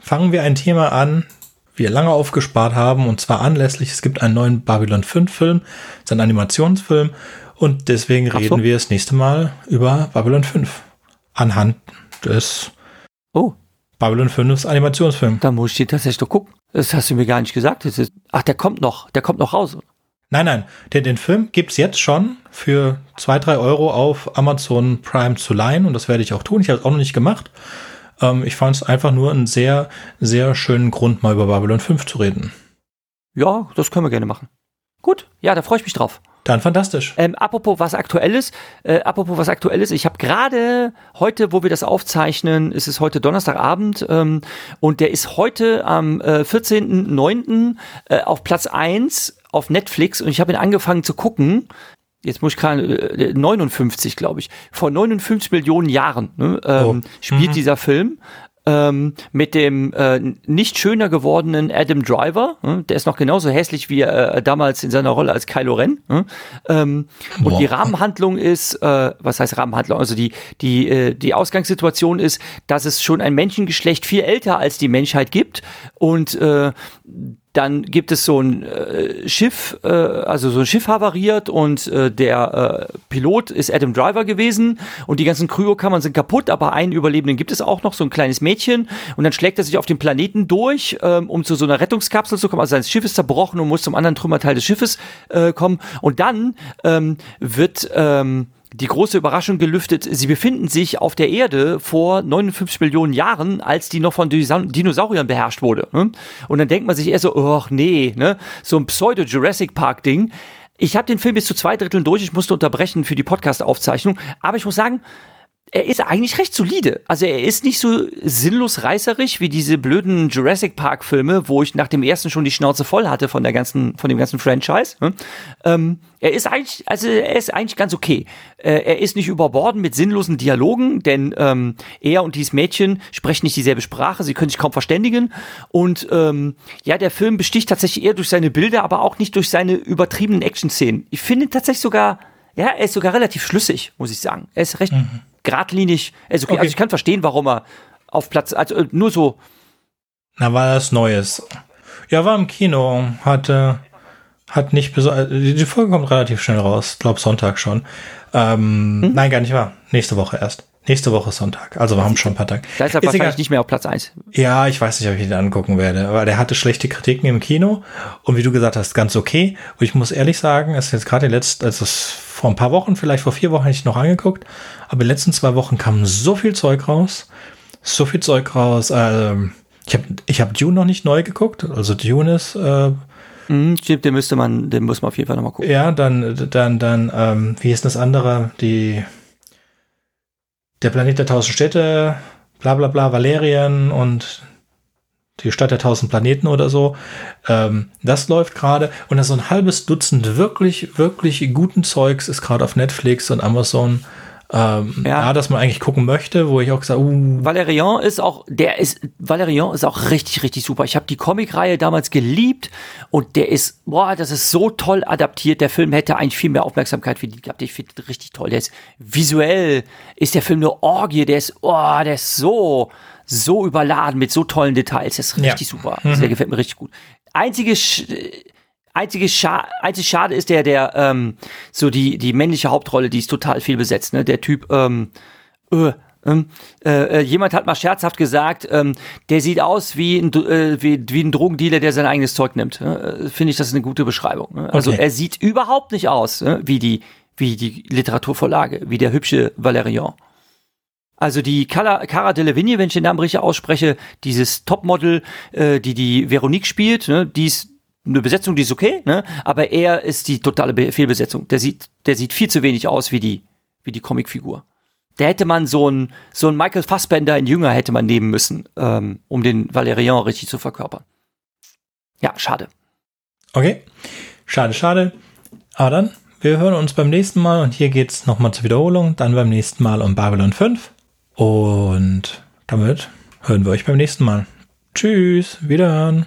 fangen wir ein Thema an, wir lange aufgespart haben, und zwar anlässlich, es gibt einen neuen Babylon 5 Film, es ist ein Animationsfilm, und deswegen so. reden wir das nächste Mal über Babylon 5. Anhand des oh. Babylon 5 Animationsfilm. Da muss ich tatsächlich doch gucken. Das hast du mir gar nicht gesagt. Ist, ach, der kommt noch, der kommt noch raus. Nein, nein, den, den Film gibt's jetzt schon für zwei, drei Euro auf Amazon Prime zu leihen und das werde ich auch tun. Ich habe es auch noch nicht gemacht. Ähm, ich fand es einfach nur einen sehr, sehr schönen Grund, mal über Babylon 5 zu reden. Ja, das können wir gerne machen. Gut, ja, da freue ich mich drauf. Dann fantastisch. Ähm, apropos was aktuelles, äh, apropos was aktuelles, ich habe gerade heute, wo wir das aufzeichnen, ist es heute Donnerstagabend ähm, und der ist heute am äh, 14.09. Äh, auf Platz 1 auf Netflix und ich habe ihn angefangen zu gucken. Jetzt muss ich gerade, äh, 59, glaube ich. Vor 59 Millionen Jahren ne, ähm, oh. spielt mhm. dieser Film ähm, mit dem äh, nicht schöner gewordenen Adam Driver. Äh, der ist noch genauso hässlich wie äh, damals in seiner Rolle als Kylo Ren. Äh, ähm, und die Rahmenhandlung ist, äh, was heißt Rahmenhandlung? Also die, die, äh, die Ausgangssituation ist, dass es schon ein Menschengeschlecht viel älter als die Menschheit gibt und äh, dann gibt es so ein äh, Schiff, äh, also so ein Schiff havariert und äh, der äh, Pilot ist Adam Driver gewesen und die ganzen Kryokammern sind kaputt, aber einen Überlebenden gibt es auch noch, so ein kleines Mädchen und dann schlägt er sich auf den Planeten durch, ähm, um zu so einer Rettungskapsel zu kommen. Also sein Schiff ist zerbrochen und muss zum anderen Trümmerteil des Schiffes äh, kommen und dann ähm, wird ähm, die große Überraschung gelüftet, sie befinden sich auf der Erde vor 59 Millionen Jahren, als die noch von Dinosauriern beherrscht wurde. Ne? Und dann denkt man sich eher so, ach nee, ne? so ein Pseudo-Jurassic Park-Ding. Ich habe den Film bis zu zwei Dritteln durch, ich musste unterbrechen für die Podcast-Aufzeichnung, aber ich muss sagen, er ist eigentlich recht solide. Also er ist nicht so sinnlos reißerig wie diese blöden Jurassic Park Filme, wo ich nach dem ersten schon die Schnauze voll hatte von der ganzen, von dem ganzen Franchise. Ne? Ähm, er ist eigentlich, also er ist eigentlich ganz okay. Äh, er ist nicht überborden mit sinnlosen Dialogen, denn ähm, er und dieses Mädchen sprechen nicht dieselbe Sprache, sie können sich kaum verständigen. Und ähm, ja, der Film besticht tatsächlich eher durch seine Bilder, aber auch nicht durch seine übertriebenen Action-Szenen. Ich finde tatsächlich sogar, ja, er ist sogar relativ schlüssig, muss ich sagen. Er ist recht. Mhm geradlinig. Also, okay. also ich kann verstehen, warum er auf Platz, also äh, nur so. Na, war das Neues. Ja, war im Kino, hatte, hat nicht besonders, die Folge kommt relativ schnell raus, glaub Sonntag schon. Ähm, hm? Nein, gar nicht wahr. Nächste Woche erst. Nächste Woche Sonntag. Also wir haben schon ein paar Tage. Da ist er ist wahrscheinlich egal. nicht mehr auf Platz 1. Ja, ich weiß nicht, ob ich ihn angucken werde, aber der hatte schlechte Kritiken im Kino und wie du gesagt hast, ganz okay. Und ich muss ehrlich sagen, es ist jetzt gerade letzt, also es vor ein paar Wochen, vielleicht vor vier Wochen, hätte ich noch angeguckt, aber in den letzten zwei Wochen kam so viel Zeug raus, so viel Zeug raus. Äh, ich habe ich hab Dune noch nicht neu geguckt, also Dune ist äh, Mhm, stimmt, den müsste man, den muss man auf jeden Fall nochmal gucken. Ja, dann, dann, dann, ähm, wie ist das andere? Die der Planet der tausend Städte, bla bla bla, Valerien und die Stadt der tausend Planeten oder so. Ähm, das läuft gerade und das so ein halbes Dutzend wirklich, wirklich guten Zeugs ist gerade auf Netflix und Amazon ähm, ja. ja. dass man eigentlich gucken möchte, wo ich auch gesagt, uh. Valerian ist auch, der ist, Valerian ist auch richtig, richtig super. Ich habe die Comicreihe damals geliebt und der ist, boah, das ist so toll adaptiert. Der Film hätte eigentlich viel mehr Aufmerksamkeit für die gehabt. Ich finde richtig toll. Der ist visuell, ist der Film eine Orgie. Der ist, oh, der ist so, so überladen mit so tollen Details. Das ist richtig ja. super. Also, der gefällt mir richtig gut. Einzige Einzige Scha einzig schade ist der, der, ähm, so die, die männliche Hauptrolle, die ist total viel besetzt, ne? Der Typ, ähm, äh, ähm, äh, äh, jemand hat mal scherzhaft gesagt, ähm, der sieht aus wie ein, äh, wie, wie ein Drogendealer, der sein eigenes Zeug nimmt. Äh, Finde ich, das ist eine gute Beschreibung. Ne? Also okay. er sieht überhaupt nicht aus ne? wie, die, wie die Literaturvorlage, wie der hübsche Valerian. Also die Cara, Cara Delevingne, wenn ich den Namen richtig ausspreche, dieses Topmodel, äh, die die Veronique spielt, ne, die ist eine Besetzung, die ist okay, ne? Aber er ist die totale Fehlbesetzung. Der sieht, der sieht viel zu wenig aus wie die, wie die Comicfigur. Da hätte man so ein, so ein Michael Fassbender in Jünger hätte man nehmen müssen, ähm, um den Valerian richtig zu verkörpern. Ja, schade. Okay. Schade, schade. Aber dann, wir hören uns beim nächsten Mal und hier geht's nochmal zur Wiederholung, dann beim nächsten Mal um Babylon 5. Und damit hören wir euch beim nächsten Mal. Tschüss, wiederhören.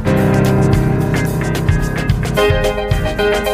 Thank